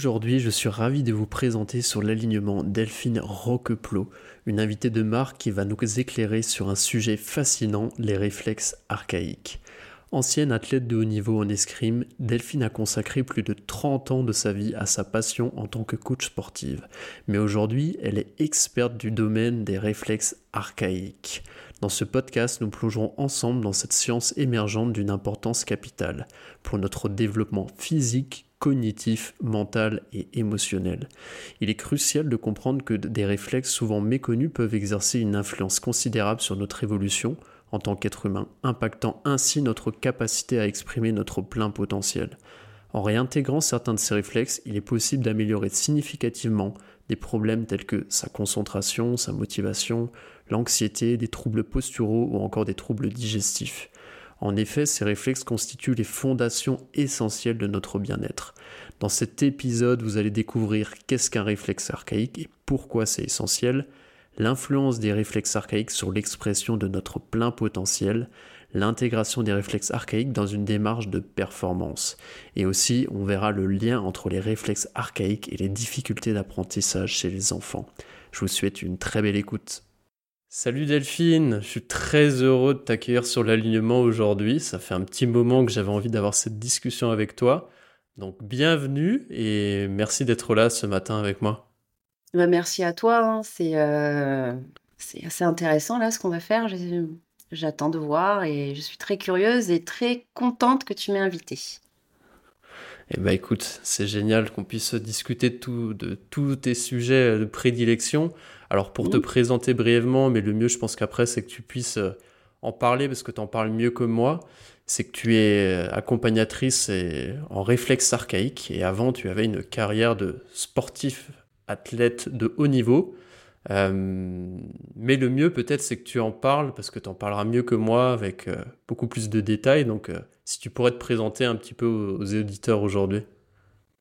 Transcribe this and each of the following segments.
Aujourd'hui, je suis ravi de vous présenter sur l'alignement Delphine Roqueplot, une invitée de marque qui va nous éclairer sur un sujet fascinant, les réflexes archaïques. Ancienne athlète de haut niveau en escrime, Delphine a consacré plus de 30 ans de sa vie à sa passion en tant que coach sportive. Mais aujourd'hui, elle est experte du domaine des réflexes archaïques. Dans ce podcast, nous plongerons ensemble dans cette science émergente d'une importance capitale pour notre développement physique, cognitif, mental et émotionnel. Il est crucial de comprendre que des réflexes souvent méconnus peuvent exercer une influence considérable sur notre évolution en tant qu'être humain, impactant ainsi notre capacité à exprimer notre plein potentiel. En réintégrant certains de ces réflexes, il est possible d'améliorer significativement des problèmes tels que sa concentration, sa motivation, l'anxiété, des troubles posturaux ou encore des troubles digestifs. En effet, ces réflexes constituent les fondations essentielles de notre bien-être. Dans cet épisode, vous allez découvrir qu'est-ce qu'un réflexe archaïque et pourquoi c'est essentiel, l'influence des réflexes archaïques sur l'expression de notre plein potentiel, l'intégration des réflexes archaïques dans une démarche de performance. Et aussi, on verra le lien entre les réflexes archaïques et les difficultés d'apprentissage chez les enfants. Je vous souhaite une très belle écoute. Salut Delphine, je suis très heureux de t'accueillir sur l'alignement aujourd'hui. Ça fait un petit moment que j'avais envie d'avoir cette discussion avec toi. Donc bienvenue et merci d'être là ce matin avec moi. Bah, merci à toi, hein. euh, c'est assez intéressant là ce qu'on va faire. J'attends de voir et je suis très curieuse et très contente que tu m'aies invitée. Eh ben écoute, c'est génial qu'on puisse discuter de, de tous tes sujets de prédilection. Alors pour te présenter brièvement, mais le mieux je pense qu'après c'est que tu puisses euh, en parler parce que tu en parles mieux que moi, c'est que tu es euh, accompagnatrice et en réflexe archaïque et avant tu avais une carrière de sportif athlète de haut niveau. Euh, mais le mieux peut-être c'est que tu en parles parce que tu en parleras mieux que moi avec beaucoup plus de détails. Donc si tu pourrais te présenter un petit peu aux auditeurs aujourd'hui.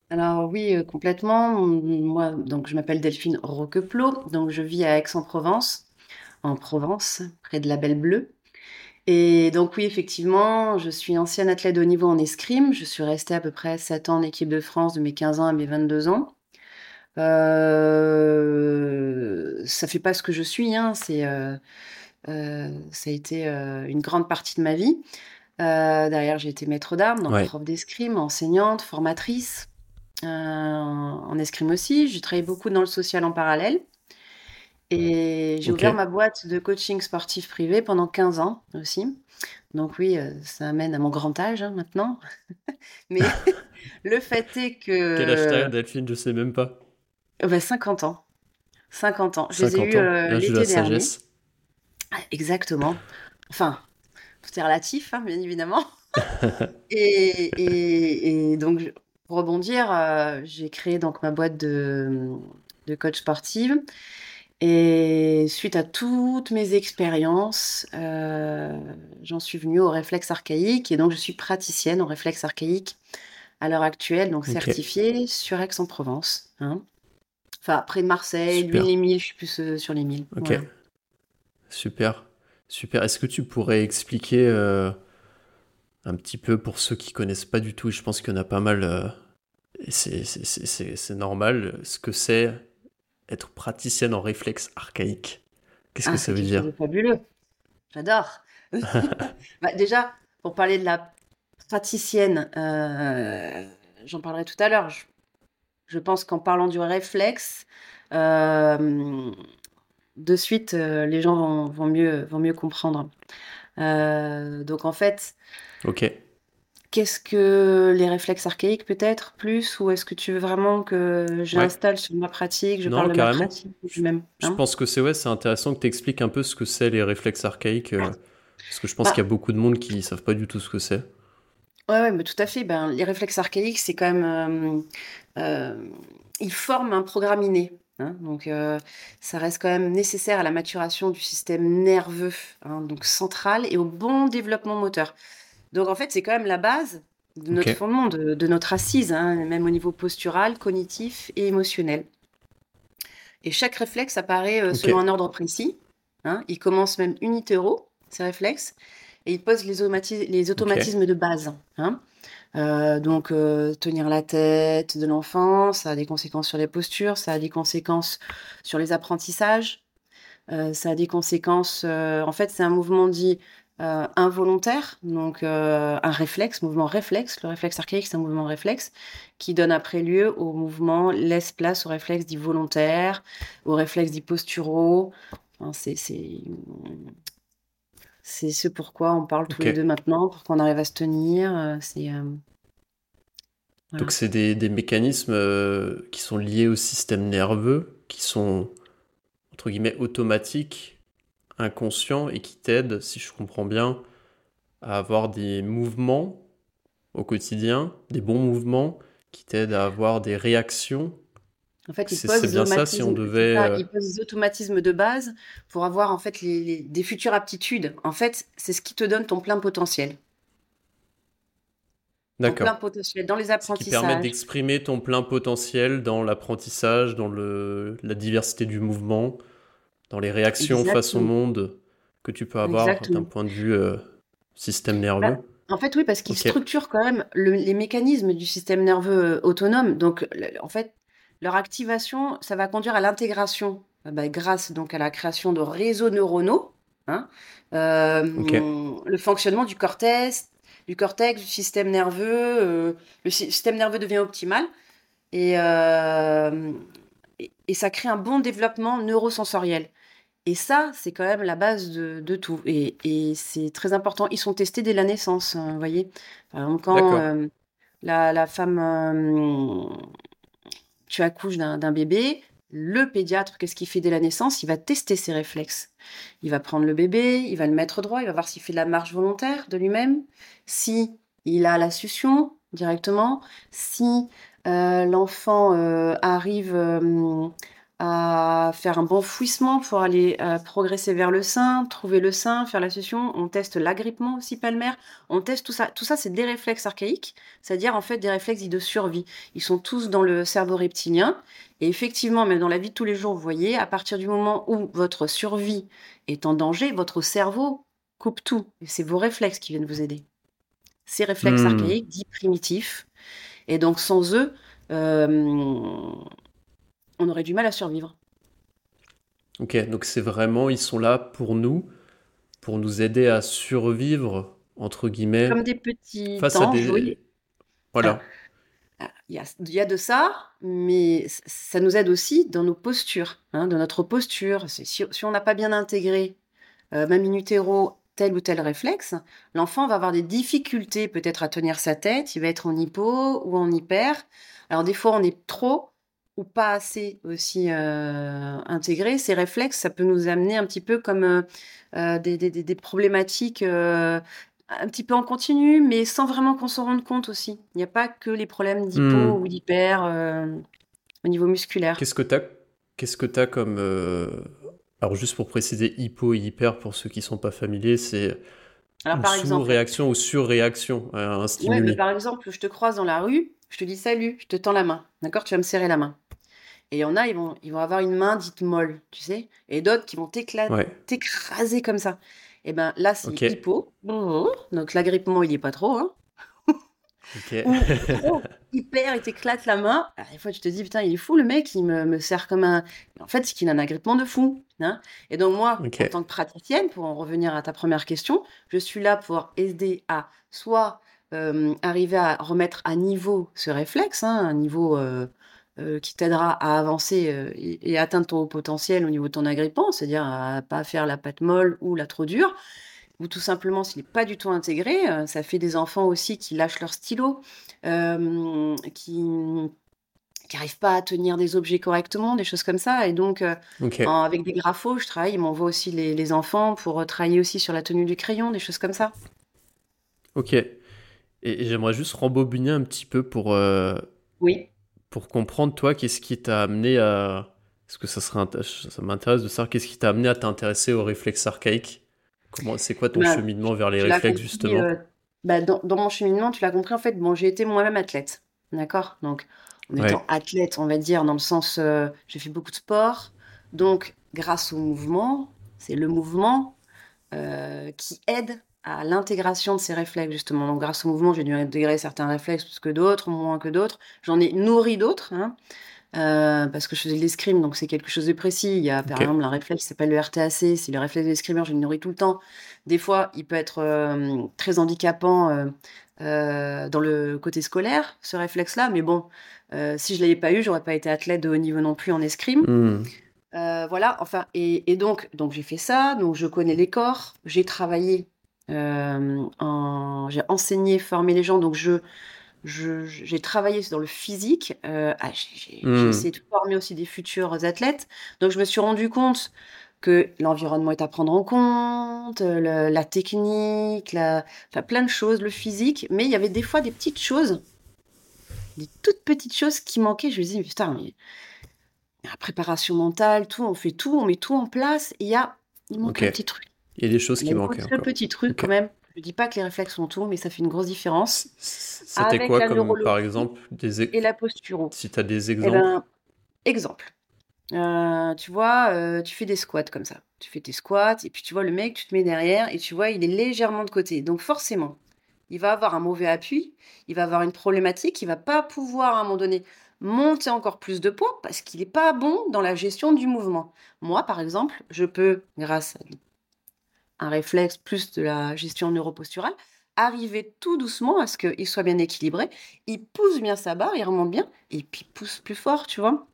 Alors oui, euh, complètement. Moi, donc je m'appelle Delphine Roqueplot, donc je vis à Aix-en-Provence, en Provence, près de la Belle Bleue. Et donc oui, effectivement, je suis ancienne athlète de haut niveau en escrime. Je suis restée à peu près 7 ans en équipe de France de mes 15 ans à mes 22 ans. Euh, ça fait pas ce que je suis, hein, c'est, euh, euh, ça a été une grande partie de ma vie. derrière, j'ai été maître d'armes, donc prof d'escrime, enseignante, formatrice. Euh, en escrime aussi. J'ai travaillé beaucoup dans le social en parallèle. Et j'ai ouvert ma boîte de coaching sportif privé pendant 15 ans aussi. Donc oui, euh, ça amène à mon grand âge hein, maintenant. Mais le fait est que... Quel âge t'as, Delphine? Je sais même pas. bah, 50 ans. 50 ans. Je les ai eus euh, l'été dernier. Ah, exactement. Enfin, tout est relatif, hein, bien évidemment. et, et, et, donc, pour rebondir, euh, j'ai créé donc ma boîte de, coach sportive. Et suite à toutes mes expériences, euh, j'en suis venue au réflexe archaïque. Et donc, je suis praticienne au réflexe archaïque à l'heure actuelle, donc certifiée sur Aix-en-Provence. Hein. Enfin, près de Marseille, lui, les milles, je suis plus euh, sur les milles. Ok. Super. Super. Est-ce que tu pourrais expliquer un petit peu pour ceux qui connaissent pas du tout, je pense qu'il y en a pas mal, euh, c'est normal, ce que c'est être praticienne en réflexe archaïque. Qu'est-ce que ah, ça veut dire Fabuleux, j'adore. bah, déjà, pour parler de la praticienne, euh, j'en parlerai tout à l'heure. Je, pense qu'en parlant du réflexe, euh, de suite, les gens vont, vont, mieux, vont mieux comprendre. Donc en fait, Ok. Qu'est-ce que les réflexes archaïques peut-être plus ou est-ce que tu veux vraiment que j'installe sur ma pratique, je non, parle carrément. de ma pratique même Je hein pense que c'est ouais, c'est intéressant que tu expliques un peu ce que c'est les réflexes archaïques euh, parce que je pense bah qu'il y a beaucoup de monde qui ne savent pas du tout ce que c'est. Ouais, ouais, mais tout à fait. Ben, les réflexes archaïques, c'est quand même euh, euh, il forme un programme inné. Hein. donc, euh, ça reste quand même nécessaire à la maturation du système nerveux, hein, donc central, et au bon développement moteur. Donc, en fait, c'est quand même la base de notre fondement, de, notre assise, hein, même au niveau postural, cognitif et émotionnel. Et chaque réflexe apparaît euh, selon un ordre précis. il commence même unitéro, ces réflexes, et il pose les, automatismes de base. Euh, donc, euh, tenir la tête de l'enfant, ça a des conséquences sur les postures, ça a des conséquences sur les apprentissages, euh, ça a des conséquences. en fait, c'est un mouvement dit involontaire, donc un réflexe, mouvement réflexe. Le réflexe archaïque, c'est un mouvement réflexe qui donne après lieu au mouvement, laisse place au réflexe dit volontaire, au réflexe dit posturaux. c'est c'est ce pourquoi on parle tous les deux maintenant, pour qu'on arrive à se tenir. Euh, c'est euh, Donc c'est des, mécanismes euh, qui sont liés au système nerveux, qui sont entre guillemets automatiques, inconscients et qui t'aident, si je comprends bien, à avoir des mouvements au quotidien, des bons mouvements qui t'aident à avoir des réactions en fait, il pose, bien ça, si on devait... Euh, des automatismes de base pour avoir en fait des futures aptitudes. En fait, c'est ce qui te donne ton plein potentiel. D'accord. plein potentiel dans les apprentissages. Ce qui permet d'exprimer ton plein potentiel dans l'apprentissage, dans le, la diversité du mouvement, dans les réactions face au monde que tu peux avoir d'un point de vue euh, système nerveux. Bah, en fait, oui, parce qu'il structure quand même les mécanismes du système nerveux euh, autonome. Donc, en fait, leur activation, ça va conduire à l'intégration, euh, bah, grâce donc à la création de réseaux neuronaux, hein, euh, le fonctionnement du cortex, du cortex, du système nerveux. Euh, le système nerveux devient optimal et, et, ça crée un bon développement neurosensoriel. Et ça, c'est quand même la base de, tout. Et, et c'est très important. Ils sont testés dès la naissance, vous voyez. Par exemple, quand la, la, femme tu accouches d'un bébé, le pédiatre, qu'est-ce qu'il fait dès la naissance? Il va tester ses réflexes. Il va prendre le bébé, il va le mettre droit, il va voir s'il fait de la marche volontaire de lui-même, si il a la succion directement, si euh, l'enfant euh, arrive euh, à faire un bon fouissement pour aller euh, progresser vers le sein, trouver le sein, faire la session. On teste l'agrippement aussi palmaire. On teste tout ça. Tout ça, c'est des réflexes archaïques, c'est-à-dire en fait des réflexes dits de survie. Ils sont tous dans le cerveau reptilien. Et effectivement, même dans la vie de tous les jours, vous voyez, à partir du moment où votre survie est en danger, votre cerveau coupe tout. Et c'est vos réflexes qui viennent vous aider. Ces réflexes hmm. archaïques, dits primitifs. Et donc sans eux, euh, on aurait du mal à survivre. Ok, donc c'est vraiment, ils sont là pour nous, pour nous aider à survivre, entre guillemets. Comme des petits face à des... Voilà. Ah, il y, a, de ça, mais ça nous aide aussi dans nos postures, hein, dans notre posture. Si, si on n'a pas bien intégré, euh, même in utero, tel ou tel réflexe, l'enfant va avoir des difficultés peut-être à tenir sa tête, il va être en hypo ou en hyper. Alors des fois on est trop, ou pas assez aussi euh, intégrés, ces réflexes, ça peut nous amener un petit peu comme euh, euh, des, des, des, problématiques un petit peu en continu, mais sans vraiment qu'on s'en rende compte aussi. Il n'y a pas que les problèmes d'hypo hmm. ou d'hyper au niveau musculaire. Qu'est-ce que tu as, qu'est-ce que as comme... Alors juste pour préciser, hypo et hyper, pour ceux qui ne sont pas familiers, c'est... Alors, par exemple, réaction ou surréaction à un stimuli. mais par exemple, je te croise dans la rue, je te dis salut, je te tends la main, d'accord Tu vas me serrer la main. Et il y en a, ils vont, ils vont avoir une main dite molle, tu sais, et d'autres qui vont t'écraser comme ça. Et ben là, c'est hypo. Donc l'agrippement, il n'y est pas trop. Hein. Ou hyper, il t'éclate la main. Alors, des fois, tu te dis, putain, il est fou, le mec, il me, me sert comme un. En fait, c'est qu'il a un agrippement de fou. Hein et donc, moi, en tant que praticienne, pour en revenir à ta première question, je suis là pour aider à soit euh, arriver à remettre à niveau ce réflexe, hein, un niveau euh, euh, qui t'aidera à avancer et, atteindre ton potentiel au niveau de ton agrippant, c'est-à-dire à pas faire la pâte molle ou la trop dure, ou tout simplement s'il n'est pas du tout intégré, ça fait des enfants aussi qui lâchent leur stylo, qui n'arrivent pas à tenir des objets correctement, des choses comme ça. Et donc, avec des graphos, je travaille, ils m'envoient aussi les, enfants pour travailler aussi sur la tenue du crayon, des choses comme ça. Ok. Et, j'aimerais juste rembobiner un petit peu pour, oui pour comprendre, toi, qu'est-ce qui t'a amené à. Est-ce que ça serait. Ça m'intéresse de savoir qu'est-ce qui t'a amené à t'intéresser aux réflexes archaïques Comment... C'est quoi ton bah, cheminement vers les réflexes, justement? euh, bah, dans, mon cheminement, tu l'as compris, en fait, bon, j'ai été moi-même athlète. D'accord? Donc, en étant athlète, on va dire, dans le sens. Euh, j'ai fait beaucoup de sport. Donc, grâce au mouvement, c'est le mouvement euh, qui aide à l'intégration de ces réflexes, justement. Donc, grâce au mouvement, j'ai dû intégrer certains réflexes plus que d'autres, moins que d'autres. J'en ai nourri d'autres, hein, euh, parce que je faisais de l'escrime, donc c'est quelque chose de précis. Il y a, par exemple, un réflexe qui s'appelle le RTAC. C'est le réflexe de l'escrimeur, je le nourris tout le temps. Des fois, il peut être euh, très handicapant euh, dans le côté scolaire, ce réflexe-là. Mais bon, si je ne l'avais pas eu, j'aurais pas été athlète de haut niveau non plus en escrime. Hmm. voilà, enfin, et, et donc, donc j'ai fait ça, donc je connais les corps, j'ai travaillé euh, j'ai enseigné, formé les gens, donc je, j'ai travaillé dans le physique. Euh, ah, j'ai mmh. essayé de former aussi des futurs athlètes. Donc je me suis rendu compte que l'environnement est à prendre en compte, la technique, la, enfin, plein de choses, le physique, mais il y avait des fois des petites choses, des toutes petites choses qui manquaient. Je me disais, putain, mais la préparation mentale, tout, on fait tout, on met tout en place, il y a, il manque un petit truc. Il y a des choses qui manquent. Un petit truc quand même. Je dis pas que les réflexes sont tout, mais ça fait une grosse différence. C'était quoi comme par exemple des et la posture Si tu as des eh exemples. Ben, exemple. Euh, tu vois, euh, tu fais des squats comme ça. Tu fais tes squats et puis tu vois le mec, tu te mets derrière et tu vois, il est légèrement de côté. Donc forcément, il va avoir un mauvais appui, il va avoir une problématique, il va pas pouvoir à un moment donné monter encore plus de poids parce qu'il n'est pas bon dans la gestion du mouvement. Moi, par exemple, je peux, grâce à un réflexe plus de la gestion neuroposturale, arriver tout doucement à ce qu'il soit bien équilibré, il pousse bien sa barre, il remonte bien, et puis il pousse plus fort, tu vois.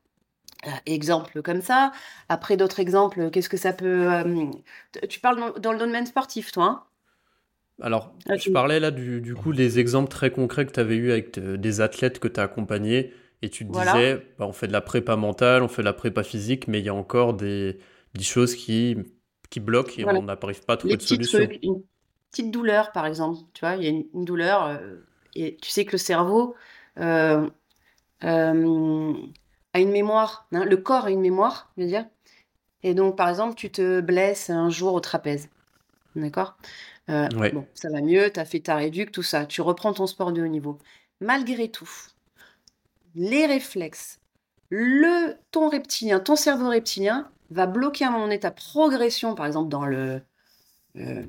Euh, exemple comme ça. Après d'autres exemples, qu'est-ce que ça peut... Euh, tu parles dans, le domaine sportif, toi hein? Alors, ah, je parlais là du, coup des exemples très concrets que tu avais eu avec des athlètes que tu as accompagnés et tu te disais, bah, on fait de la prépa mentale, on fait de la prépa physique, mais il y a encore des, des choses qui qui bloque et on n'arrive pas à trouver de solution. une petite douleur, par exemple, tu vois, il y a une, douleur euh, et tu sais que le cerveau euh, euh, a une mémoire, hein, le corps a une mémoire, je veux dire. Et donc, par exemple, tu te blesses un jour au trapèze, d'accord? Bon, ça va mieux, tu as fait ta réduc, tout ça, tu reprends ton sport de haut niveau. Malgré tout, les réflexes, le ton reptilien, ton cerveau reptilien va bloquer à un moment donné ta progression, par exemple dans le, euh,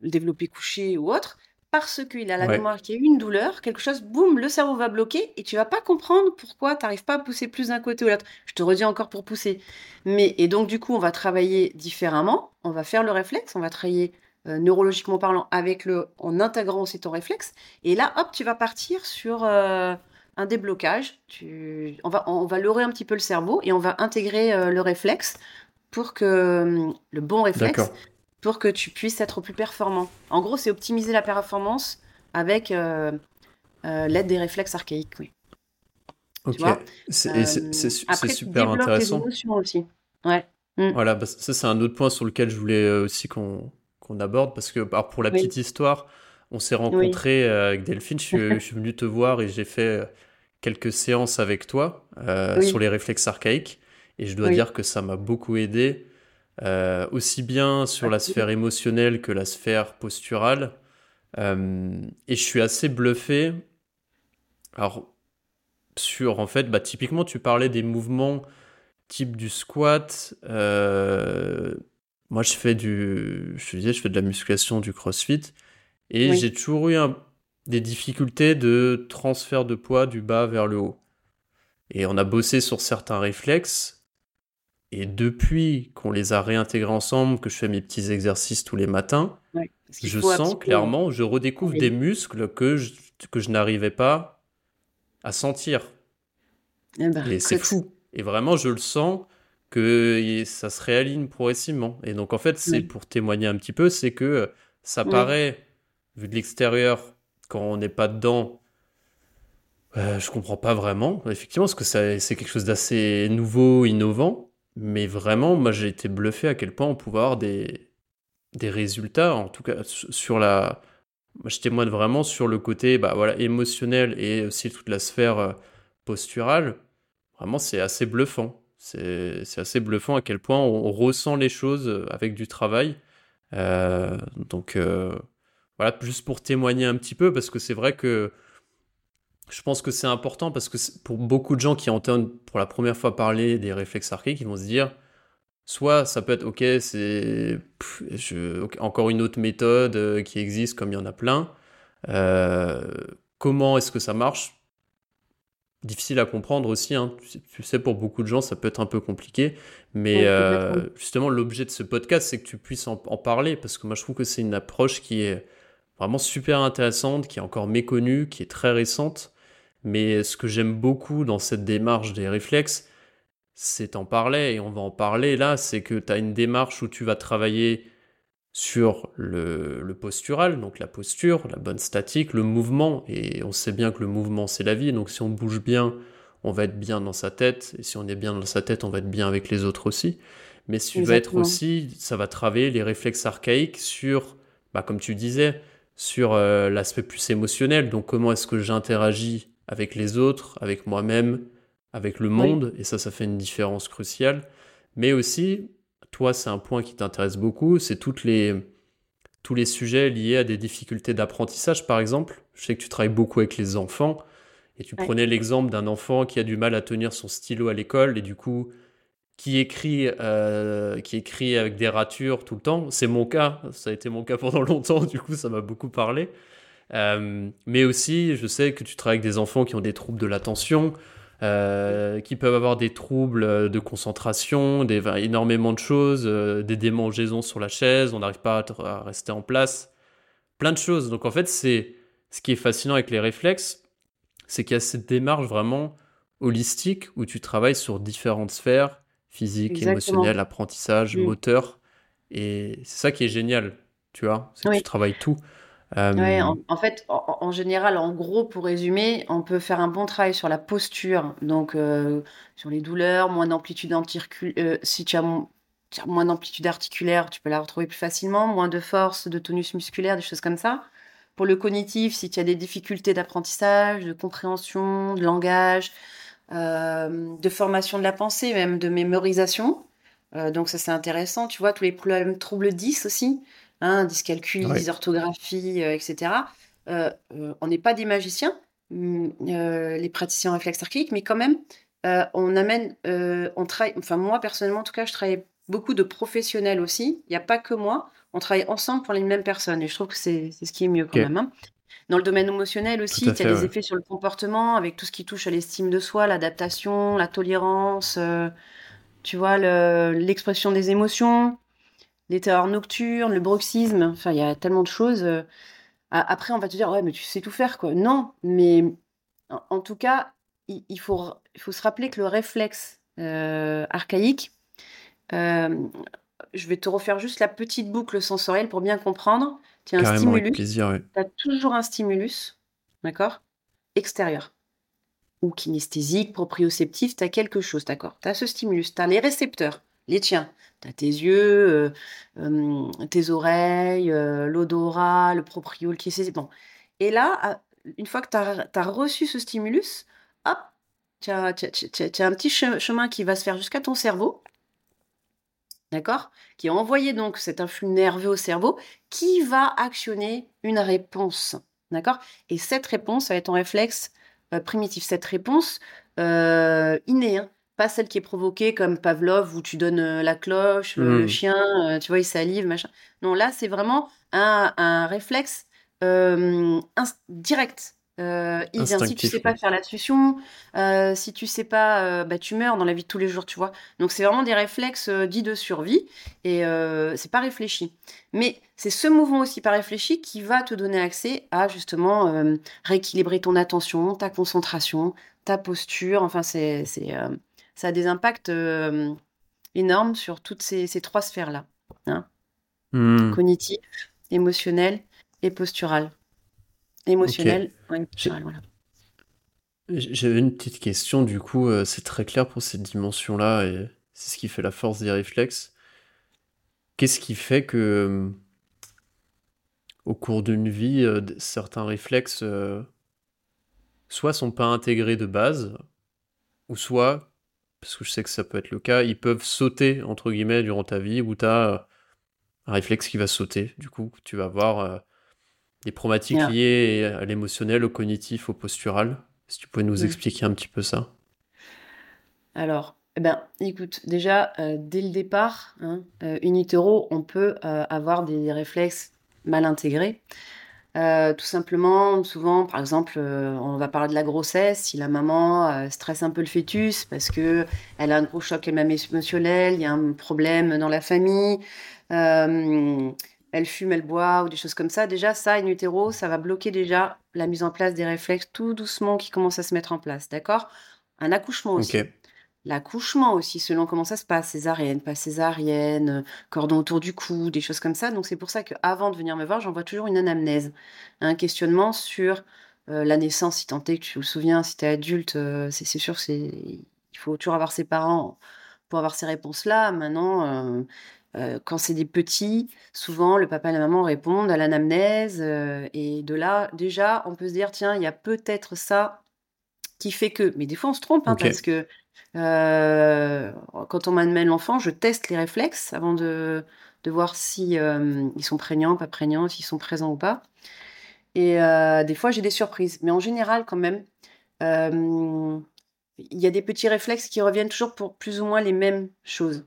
le développé couché ou autre, parce qu'il a la mémoire qu'il y a eu une douleur, quelque chose, boum, le cerveau va bloquer et tu vas pas comprendre pourquoi tu n'arrives pas à pousser plus d'un côté ou l'autre. Je te redis encore pour pousser. Mais, et donc, du coup, on va travailler différemment, on va faire le réflexe, on va travailler euh, neurologiquement parlant avec le, en intégrant aussi ton réflexe. Et là, hop, tu vas partir sur. Euh, un déblocage. Tu... On, va, on va leurrer un petit peu le cerveau et on va intégrer euh, le réflexe pour que le bon réflexe pour que tu puisses être plus performant. En gros, c'est optimiser la performance avec euh, euh, l'aide des réflexes archaïques. Oui. Ok, c'est super intéressant. aussi. Ouais. Mmh. Voilà, bah, ça c'est un autre point sur lequel je voulais aussi qu'on aborde parce que pour la petite histoire, on s'est rencontrés avec Delphine, je je suis, venu te voir et j'ai fait quelques séances avec toi euh, sur les réflexes archaïques. Et je dois dire que ça m'a beaucoup aidé, euh, aussi bien sur la sphère émotionnelle que la sphère posturale. Euh, et je suis assez bluffé. Alors, sur, en fait, bah, typiquement, tu parlais des mouvements type du squat. moi, je fais du, je te disais, je fais de la musculation, du crossfit. Et j'ai toujours eu un, des difficultés de transfert de poids du bas vers le haut. Et on a bossé sur certains réflexes. Et depuis qu'on les a réintégrés ensemble, que je fais mes petits exercices tous les matins, je sens clairement, je redécouvre des muscles que je, que je n'arrivais pas à sentir. Eh ben, et c'est fou. Et vraiment, je le sens que ça se réaligne progressivement. Et donc, en fait, c'est pour témoigner un petit peu, c'est que ça paraît, vu de l'extérieur, quand on n'est pas dedans, euh, je comprends pas vraiment, effectivement, parce que c'est quelque chose d'assez nouveau, innovant. Mais vraiment, moi, j'ai été bluffé à quel point on pouvait avoir des, des résultats, en tout cas sur la. Je témoigne vraiment sur le côté bah, voilà, émotionnel et aussi toute la sphère euh, posturale, vraiment c'est assez bluffant. C'est assez bluffant à quel point on, ressent les choses avec du travail. Euh, donc euh, voilà, juste pour témoigner un petit peu, parce que c'est vrai que je pense que c'est important, parce que pour beaucoup de gens qui entendent pour la première fois parler des réflexes archaïques, ils vont se dire, soit ça peut être, ok, c'est encore une autre méthode euh, qui existe, comme il y en a plein. comment est-ce que ça marche? Difficile à comprendre aussi. Hein. Tu, sais, pour beaucoup de gens, ça peut être un peu compliqué. Mais euh, justement, l'objet de ce podcast, c'est que tu puisses en, parler. Parce que moi, je trouve que c'est une approche qui est vraiment super intéressante, qui est encore méconnue, qui est très récente. Mais ce que j'aime beaucoup dans cette démarche des réflexes, c'est en parler. Et on va en parler là. C'est que tu as une démarche où tu vas travailler sur le, postural, donc la posture, la bonne statique, le mouvement, et on sait bien que le mouvement c'est la vie, donc si on bouge bien, on va être bien dans sa tête, et si on est bien dans sa tête, on va être bien avec les autres aussi. Mais tu vas être aussi, ça va travailler les réflexes archaïques sur, bah, comme tu disais, sur euh, l'aspect plus émotionnel, donc comment est-ce que j'interagis avec les autres, avec moi-même, avec le monde, et ça, ça fait une différence cruciale. Mais aussi, toi, c'est un point qui t'intéresse beaucoup, c'est toutes les, tous les sujets liés à des difficultés d'apprentissage, par exemple. Je sais que tu travailles beaucoup avec les enfants, et tu prenais l'exemple d'un enfant qui a du mal à tenir son stylo à l'école, et du coup, qui écrit, euh, qui écrit avec des ratures tout le temps. C'est mon cas, ça a été mon cas pendant longtemps, du coup, ça m'a beaucoup parlé. Euh, mais aussi, je sais que tu travailles avec des enfants qui ont des troubles de l'attention, euh, qui peuvent avoir des troubles de concentration, énormément de choses, des démangeaisons sur la chaise, on n'arrive pas à, rester en place, plein de choses. Donc en fait, c'est ce qui est fascinant avec les réflexes, c'est qu'il y a cette démarche vraiment holistique où tu travailles sur différentes sphères, physique, émotionnelle, apprentissage, moteur, et c'est ça qui est génial, tu vois, c'est que tu travailles tout. Ouais, euh, en, fait, en, général, en gros, pour résumer, on peut faire un bon travail sur la posture, donc euh, sur les douleurs, moins d'amplitude articulaire. Euh, si tu as, moins d'amplitude articulaire, tu peux la retrouver plus facilement, moins de force, de tonus musculaire, des choses comme ça. Pour le cognitif, si tu as des difficultés d'apprentissage, de compréhension, de langage, de formation de la pensée, même de mémorisation. donc ça, c'est intéressant. Tu vois, tous les problèmes troubles 10 aussi hein, dyscalculie, dysorthographie, euh, etc. Euh, euh, on n'est pas des magiciens, mm, les praticiens en réflexe archaïque, mais quand même, on amène, on travaille, enfin moi personnellement en tout cas, je travaille beaucoup de professionnels aussi. Il n'y a pas que moi. On travaille ensemble pour les mêmes personnes et je trouve que c'est ce qui est mieux quand même. Hein. Dans le domaine émotionnel aussi, il y a des effets sur le comportement avec tout ce qui touche à l'estime de soi, l'adaptation, la tolérance, tu vois, l'expression des émotions, les terreurs nocturnes, le bruxisme, enfin, il y a tellement de choses. Euh, après, on va te dire, ouais, mais tu sais tout faire, quoi. Non, mais en, tout cas, il, faut, il faut se rappeler que le réflexe euh, archaïque, euh, je vais te refaire juste la petite boucle sensorielle pour bien comprendre. Tu as un stimulus. Tu as toujours un stimulus, d'accord? Extérieur. Ou kinesthésique, proprioceptif, tu as quelque chose, d'accord? Tu as ce stimulus, tu as les récepteurs les tiens. Tu as tes yeux, euh, euh, tes oreilles, euh, l'odorat, le proprio, le qui Bon. Et là, une fois que tu as, reçu ce stimulus, hop, tu as, un petit chemin qui va se faire jusqu'à ton cerveau. D'accord? Qui a envoyé donc cet influx nerveux au cerveau qui va actionner une réponse. D'accord? Et cette réponse, ça va être ton réflexe primitif. Cette réponse innée, hein, pas celle qui est provoquée comme Pavlov où tu donnes euh, la cloche, le, mmh. chien, euh, tu vois, il salive, machin. Non, là, c'est vraiment un, réflexe euh. Si tu sais pas faire la succion, si tu sais pas, bah, tu meurs dans la vie de tous les jours, tu vois. Donc c'est vraiment des réflexes dits de survie et c'est pas réfléchi. Mais c'est ce mouvement aussi pas réfléchi qui va te donner accès à justement rééquilibrer ton attention, ta concentration, ta posture. Enfin, c'est ça a des impacts euh, énormes sur toutes ces, trois sphères-là. Hein. Hmm. Cognitif, émotionnel et postural. Émotionnel postural, voilà. J'avais une petite question, du coup, euh, c'est très clair pour cette dimension-là, et c'est ce qui fait la force des réflexes. Qu'est-ce qui fait que, euh, au cours d'une vie, certains réflexes soit sont pas intégrés de base, ou soit, parce que je sais que ça peut être le cas, ils peuvent sauter, entre guillemets, durant ta vie, où tu as un réflexe qui va sauter. Du coup, tu vas avoir des problématiques liées à l'émotionnel, au cognitif, au postural. Si tu pouvais nous mm. expliquer un petit peu ça. Alors, eh ben, écoute, déjà, euh, dès le départ, hein, euh, in utero, on peut euh, avoir des réflexes mal intégrés. tout simplement, souvent, par exemple, on va parler de la grossesse. Si la maman stresse un peu le fœtus parce que elle a un gros choc émotionnel, il y a un problème dans la famille, elle fume, elle boit ou des choses comme ça, déjà, ça, in utero, ça va bloquer déjà la mise en place des réflexes tout doucement qui commencent à se mettre en place, d'accord? Un accouchement aussi. L'accouchement aussi, selon comment ça se passe, césarienne, pas césarienne, cordon autour du cou, des choses comme ça. Donc c'est pour ça qu'avant de venir me voir, j'envoie toujours une anamnèse, un questionnement sur euh, la naissance, si tant est que tu te souviens, si tu es adulte, euh, c'est sûr, il faut toujours avoir ses parents pour avoir ces réponses-là. Maintenant, euh, euh, quand c'est des petits, souvent le papa et la maman répondent à l'anamnèse euh, et de là, déjà, on peut se dire tiens, il y a peut-être ça qui fait que. Mais des fois, on se trompe hein, parce que euh, quand on m'amène l'enfant, je teste les réflexes avant de, de voir si ils sont prégnants, pas prégnants, s'ils sont présents ou pas. Et des fois, j'ai des surprises. Mais en général, quand même, il y a des petits réflexes qui reviennent toujours pour plus ou moins les mêmes choses.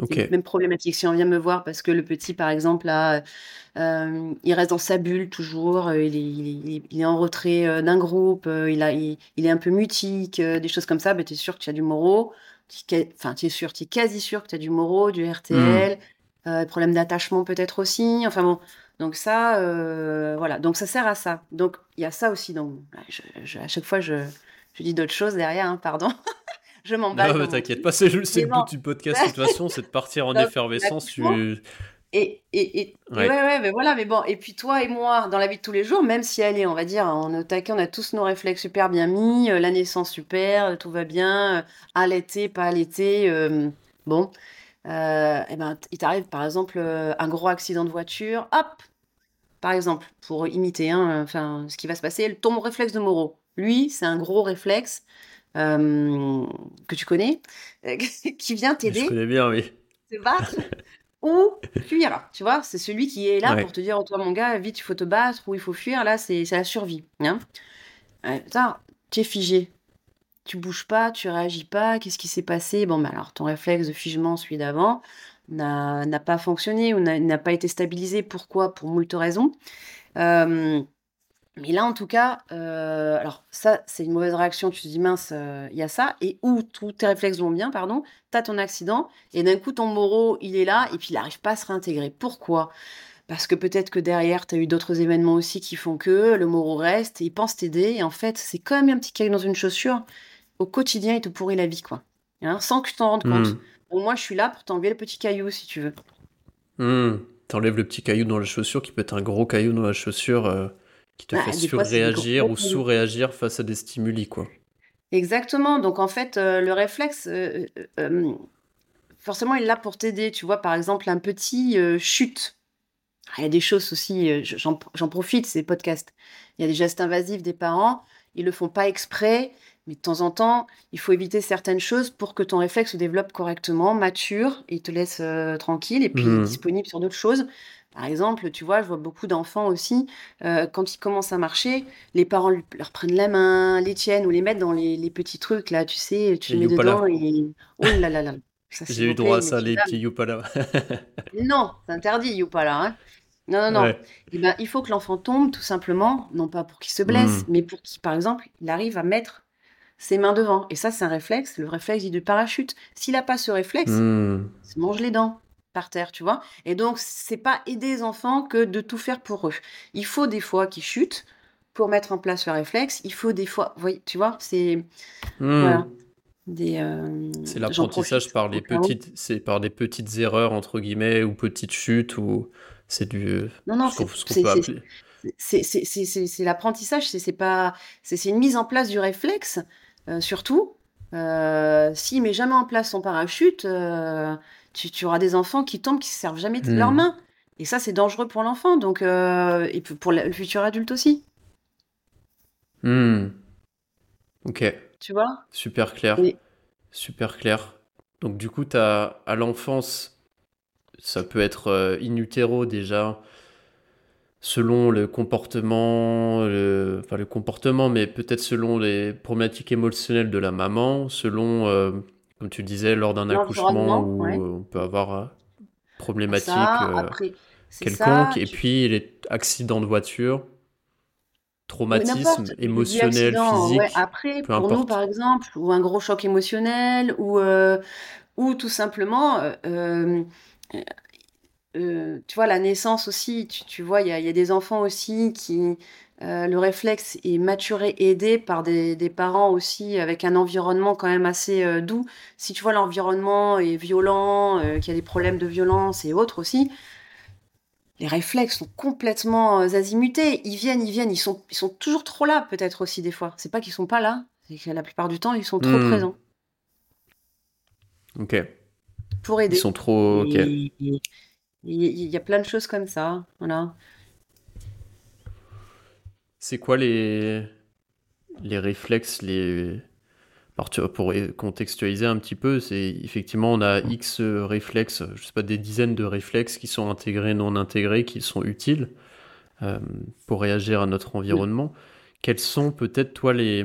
Même problématique. Si on vient me voir parce que le petit, par exemple, là, euh, il reste dans sa bulle toujours, euh, il, est, il, est, en retrait euh, d'un groupe, il, a, il, est un peu mutique, des choses comme ça, ben, tu es sûr que tu as du moro. Enfin, tu es sûr, tu es quasi sûr que tu as du moro, du RTL, mmh. problème d'attachement peut-être aussi. Enfin bon, donc ça, voilà. Donc ça sert à ça. Donc il y a ça aussi. Donc à chaque fois, je, je dis d'autres choses derrière, hein, pardon. je m'emballe. Non, t'inquiète pas, c'est le but du podcast de toute façon, c'est de partir en effervescence. Et, et, et, ouais. ouais. mais voilà, mais bon, et puis toi et moi, dans la vie de tous les jours, même si elle est, on va dire, on est on a tous nos réflexes super bien mis, euh, la naissance super, tout va bien, euh, allaiter, pas allaiter, euh, bon, et eh ben, il t'arrive par exemple un gros accident de voiture, hop, par exemple, pour imiter, hein, enfin, ce qui va se passer, ton réflexe de Moreau, lui, c'est un gros réflexe, euh, que tu connais, qui vient t'aider. Je connais bien, oui. Te battre ou fuir. Tu vois, c'est celui qui est là pour te dire, oh, toi, mon gars, vite, il faut te battre ou il faut fuir. Là, c'est la survie. Hein tu es figé. Tu bouges pas, tu réagis pas. Qu'est-ce qui s'est passé? Bon, bah alors, ton réflexe de figement, celui d'avant, n'a pas fonctionné ou n'a pas été stabilisé. Pourquoi? Pour moult raisons. Euh, mais là, en tout cas, euh, alors ça, c'est une mauvaise réaction. Tu te dis, mince, euh, il y a ça. Et où tous tes réflexes vont bien, pardon, tu as ton accident. Et d'un coup, ton moro, il est là. Et puis, il n'arrive pas à se réintégrer. Pourquoi? Parce que peut-être que derrière, tu as eu d'autres événements aussi qui font que le moro reste. Et il pense t'aider. Et en fait, c'est même un petit caillou dans une chaussure. Au quotidien, il te pourrit la vie, quoi. Hein, sans que tu t'en rendes compte. Au hmm. moins, je suis là pour t'enlever le petit caillou, si tu veux. Mmh. T'enlèves le petit caillou dans la chaussure qui peut être un gros caillou dans la chaussure. Euh, qui te bah, fait surréagir ou sous-réagir face à des stimuli, quoi. Exactement. Donc, en fait, euh, le réflexe, euh, euh, forcément, il est là pour t'aider. Tu vois, par exemple, un petit chute. Ah, il y a des choses aussi, j'en profite, ces podcasts. Il y a des gestes invasifs des parents, ils le font pas exprès, mais de temps en temps, il faut éviter certaines choses pour que ton réflexe se développe correctement, mature, et te laisse tranquille, et puis mmh. disponible sur d'autres choses. Par exemple, tu vois, je vois beaucoup d'enfants aussi, euh, quand ils commencent à marcher, les parents leur prennent la main, les tiennent ou les mettent dans les, petits trucs, là, tu sais, tu les mets dedans et... Oh là là là J'ai eu droit à ça, les petits youpala. non, c'est interdit, youpala. Hein. Non, non, non. Et eh ben, il faut que l'enfant tombe, tout simplement, non pas pour qu'il se blesse, hmm. mais pour qu'il, par exemple, il arrive à mettre ses mains devant. Et ça, c'est un réflexe, le réflexe dit de parachute. S'il n'a pas ce réflexe, hmm. il se mange les dents par terre, tu vois. Et donc, c'est pas aider les enfants que de tout faire pour eux. Il faut des fois qu'ils chutent pour mettre en place le réflexe. Il faut des fois, tu vois, c'est hmm. voilà. Euh, c'est l'apprentissage par les petites, c'est par des petites erreurs entre guillemets ou petites chutes ou c'est du. Non non, c'est l'apprentissage, c'est pas, c'est une mise en place du réflexe euh, surtout. Euh, S'il met jamais en place son parachute, tu, auras des enfants qui tombent, qui ne servent jamais de leurs hmm. mains. Et ça, c'est dangereux pour l'enfant, donc euh, et pour le futur adulte aussi. Hmm. Ok. Tu vois? Super clair. Super clair. Donc du coup, as, à l'enfance, ça peut être euh, in utero déjà, selon le comportement, le, enfin le comportement, mais peut-être selon les problématiques émotionnelles de la maman, selon, euh, comme tu disais, lors d'un accouchement où on peut avoir euh, problématique quelconque, et puis les accidents de voiture, traumatisme émotionnel, physique. Après, pour nous, par exemple, ou un gros choc émotionnel, ou, euh, ou tout simplement, euh, euh, tu vois, la naissance aussi, tu, vois, il y a, des enfants aussi qui, le réflexe est maturé, aidé par des, des, parents aussi avec un environnement quand même assez doux. Si tu vois l'environnement est violent, qu'il y a des problèmes de violence et autres aussi, les réflexes sont complètement euh, azimutés. Ils viennent, ils viennent, ils sont, ils sont toujours trop là, peut-être aussi des fois. C'est pas qu'ils sont pas là, c'est que la plupart du temps, ils sont trop hmm. présents. Ok. Pour aider. Ils sont trop. Ok. Il y a plein de choses comme ça. Voilà. C'est quoi les les réflexes, les alors, pour contextualiser un petit peu, c'est effectivement, on a X réflexes, je sais pas, des dizaines de réflexes qui sont intégrés, non intégrés, qui sont utiles euh, pour réagir à notre environnement. Quels sont peut-être, toi, les,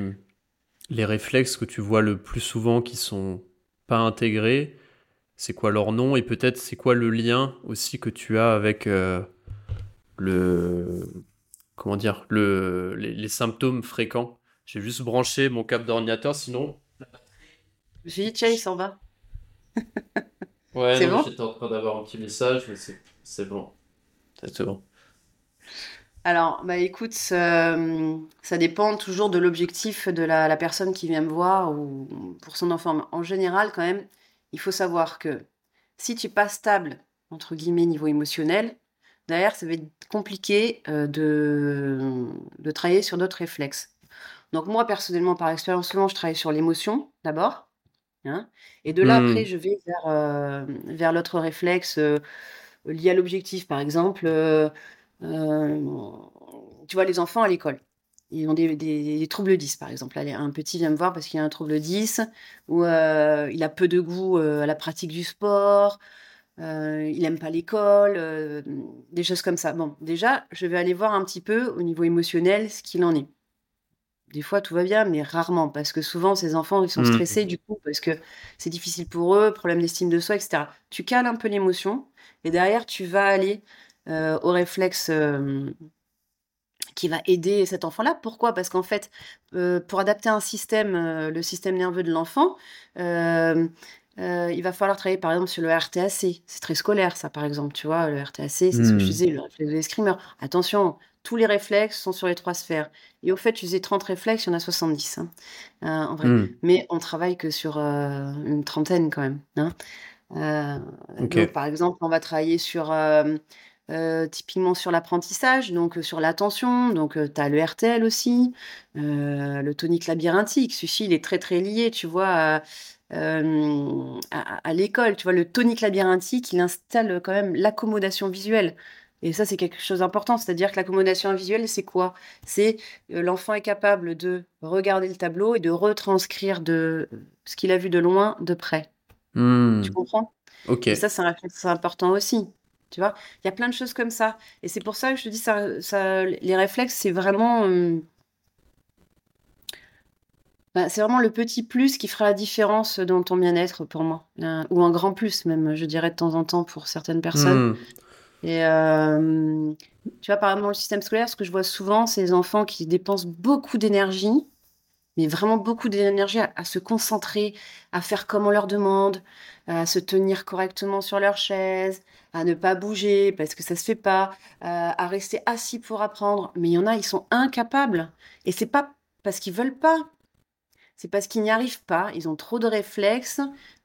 les réflexes que tu vois le plus souvent qui sont pas intégrés? C'est quoi leur nom? Et peut-être, c'est quoi le lien aussi que tu as avec euh, le. Comment dire le, les symptômes fréquents j'ai juste branché mon câble d'ordinateur, sinon. Suis dit, tiens, il s'en va. ouais, c'est bon j'étais en train d'avoir un petit message, mais c'est bon. C'est bon. Alors, bah écoute, ça dépend toujours de l'objectif de la, la, personne qui vient me voir ou pour son enfant. En général, quand même, il faut savoir que si tu pas stable, entre guillemets, niveau émotionnel, derrière, ça va être compliqué euh, de, de travailler sur d'autres réflexes. Donc moi, personnellement, par expérience, souvent, je travaille sur l'émotion d'abord. Hein, et de là, après, mmh. je vais vers, euh, vers l'autre réflexe euh, lié à l'objectif. Par exemple, tu vois, les enfants à l'école. Ils ont des, troubles 10, par exemple. un petit vient me voir parce qu'il a un trouble 10, ou il a peu de goût à la pratique du sport, il n'aime pas l'école, des choses comme ça. Bon, déjà, je vais aller voir un petit peu au niveau émotionnel ce qu'il en est des fois tout va bien, mais rarement, parce que souvent ces enfants ils sont mmh. stressés du coup, parce que c'est difficile pour eux, problème d'estime de soi, etc. Tu cales un peu l'émotion, et derrière tu vas aller euh, au réflexe euh, qui va aider cet enfant-là. Pourquoi? Parce qu'en fait, euh, pour adapter un système, le système nerveux de l'enfant, il va falloir travailler par exemple sur le RTAC. C'est très scolaire ça par exemple, tu vois, le RTAC, c'est ce que je mmh. disais, le réflexe de l'escrimeur. Attention, tous les réflexes sont sur les trois sphères. Et au fait, tu faisais 30 réflexes, il y en a 70, hein, euh, en vrai. Hmm. Mais on travaille que sur euh, une trentaine quand même. Hein. Euh, par exemple, on va travailler sur typiquement sur l'apprentissage, donc sur l'attention. Donc, tu as le RTL aussi, le tonique labyrinthique. Celui-ci, il est très très lié, tu vois. À, à l'école, tu vois, le tonique labyrinthique, il installe quand même l'accommodation visuelle. Et ça, c'est quelque chose d'important. C'est-à-dire que l'accommodation visuelle, c'est quoi? C'est euh, l'enfant est capable de regarder le tableau et de retranscrire de ce qu'il a vu de loin, de près. Hmm. Tu comprends? Ok. Et ça, c'est important aussi. Tu vois? Il y a plein de choses comme ça. Et c'est pour ça que je te dis, ça, ça les réflexes, c'est vraiment. Euh, bah, c'est vraiment le petit plus qui fera la différence dans ton bien-être pour moi. ou un grand plus, même, je dirais de temps en temps pour certaines personnes. Hmm. Et euh, tu vois, par exemple, dans le système scolaire, ce que je vois souvent, c'est les enfants qui dépensent beaucoup d'énergie, mais vraiment beaucoup d'énergie à, se concentrer, à faire comme on leur demande, à se tenir correctement sur leur chaise, à ne pas bouger parce que ça se fait pas, euh, à rester assis pour apprendre. Mais il y en a, ils sont incapables. Et c'est pas parce qu'ils veulent pas, c'est parce qu'ils n'y arrivent pas. Ils ont trop de réflexes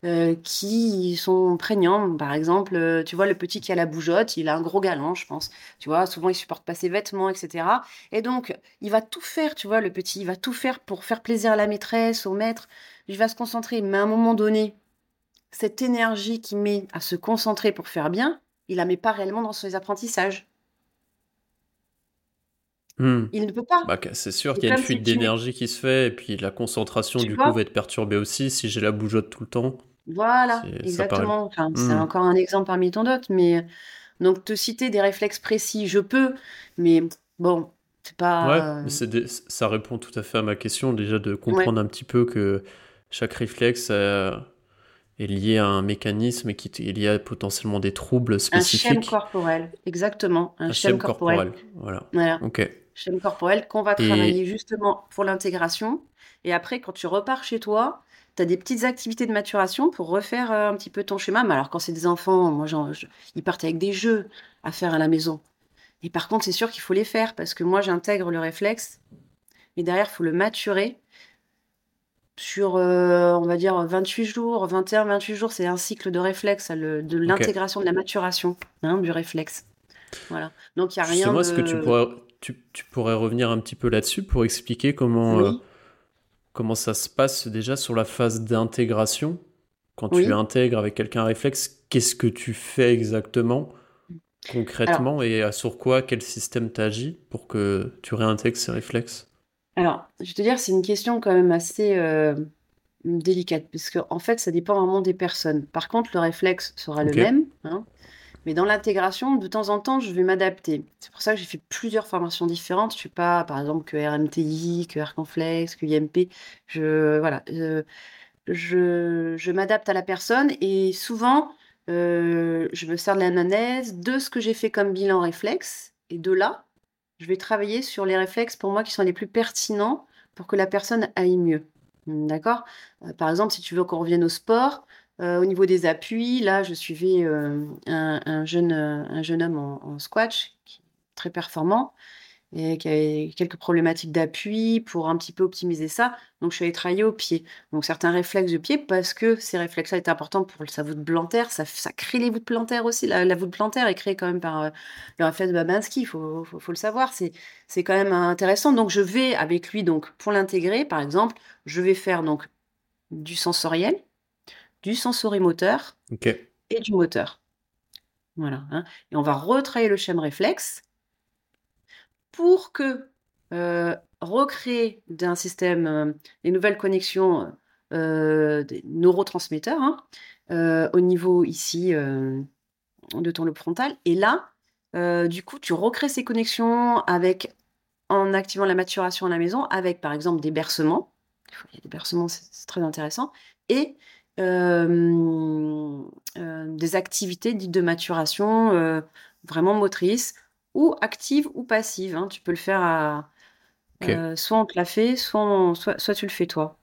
euh, qui sont prégnants. Par exemple, euh, tu vois, le petit qui a la bougeotte, il a un gros galant, je pense. Tu vois, souvent, il supporte pas ses vêtements, etc. Et donc, il va tout faire, tu vois, le petit, il va tout faire pour faire plaisir à la maîtresse, au maître. Il va se concentrer. Mais à un moment donné, cette énergie qu'il met à se concentrer pour faire bien, il la met pas réellement dans ses apprentissages. Hmm. Il ne peut pas. Bah, c'est sûr qu'il y a une fuite d'énergie qui se fait, et puis la concentration du coup va être perturbée aussi si j'ai la bougeotte tout le temps. Voilà, exactement. Enfin, C'est hmm. encore un exemple parmi tant d'autres, mais donc te citer des réflexes précis, je peux, mais bon, c'est pas. Ouais, mais ça répond tout à fait à ma question déjà de comprendre un petit peu que chaque réflexe euh, est lié à un mécanisme et qu'il y a potentiellement des troubles spécifiques. Un schème corporel, exactement. Un, un corporel. Voilà. voilà. Ok. Schème corporel qu'on va travailler justement pour l'intégration. Et après, quand tu repars chez toi, tu as des petites activités de maturation pour refaire euh, un petit peu ton schéma. Mais alors, quand c'est des enfants, moi, ils partent avec des jeux à faire à la maison. Et par contre, c'est sûr qu'il faut les faire parce que moi, j'intègre le réflexe. Mais derrière, il faut le maturer sur, euh, on va dire, 28 jours, 21, 28 jours, c'est un cycle de réflexe, de l'intégration, de la maturation hein, du réflexe. Voilà. Donc, il n'y a rien. de... est-ce que tu pourrais, tu, pourrais, revenir un petit peu là-dessus pour expliquer comment, euh, comment ça se passe déjà sur la phase d'intégration. Quand tu intègres avec quelqu'un un réflexe, qu'est-ce que tu fais exactement concrètement et sur quoi, quel système t'agit pour que tu réintègres ces réflexes? Alors, je vais te dire, c'est une question quand même assez euh, délicate, parce qu'en en fait, ça dépend vraiment des personnes. Par contre, le réflexe sera le même, hein, mais dans l'intégration, de temps en temps, je vais m'adapter. C'est pour ça que j'ai fait plusieurs formations différentes. Je ne suis pas, par exemple, que RMTI, que Airconflex, que IMP. Je, voilà, je, je m'adapte à la personne et souvent, euh, je me sers de l'analyse de ce que j'ai fait comme bilan réflexe, et de là, je vais travailler sur les réflexes pour moi qui sont les plus pertinents pour que la personne aille mieux. D'accord? Euh, Par exemple, si tu veux qu'on revienne au sport, euh, au niveau des appuis, là, je suivais euh, un, jeune, un jeune homme en, en squash, très performant et qui avait quelques problématiques d'appui pour un petit peu optimiser ça. Donc, je suis allée travailler au pied. Donc, certains réflexes de pied, parce que ces réflexes-là étaient importants pour sa voûte plantaire, ça, crée les voûtes plantaires aussi. La, voûte plantaire est créée quand même par euh, le réflexe de Babinski, il faut, faut, le savoir. C'est quand même intéressant. Donc, je vais avec lui, donc, pour l'intégrer, par exemple, je vais faire donc du sensoriel, du sensorimoteur et du moteur. Voilà. Hein. Et on va retravailler le schéma réflexe pour que euh, recréer d'un système euh, des nouvelles connexions euh, des neurotransmetteurs hein, au niveau ici de ton lobe frontal. Et là, du coup, tu recrées ces connexions avec en activant la maturation à la maison, avec par exemple des bercements. Il y a des bercements, c'est très intéressant. Et des activités dites de maturation vraiment motrices ou active ou passive. Hein. Tu peux le faire à, soit on te l'a fait, soit, soit, tu le fais toi.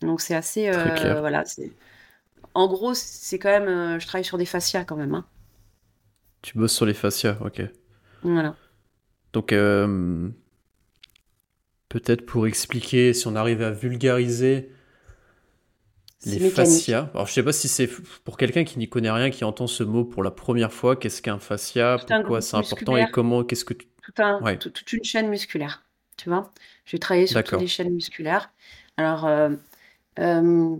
Donc c'est assez. Voilà, En gros, c'est quand même. Je travaille sur des fascias quand même. Hein. Tu bosses sur les fascias, ok. Voilà. Donc, peut-être pour expliquer, si on arrive à vulgariser les fascias. Alors, je sais pas si c'est pour quelqu'un qui n'y connaît rien, qui entend ce mot pour la première fois. Qu'est-ce qu'un fascia? Pourquoi c'est important et comment Qu'est-ce que tu... toute une chaîne musculaire. Tu vois? Je vais travailler sur toutes les chaînes musculaires. Alors, euh, euh,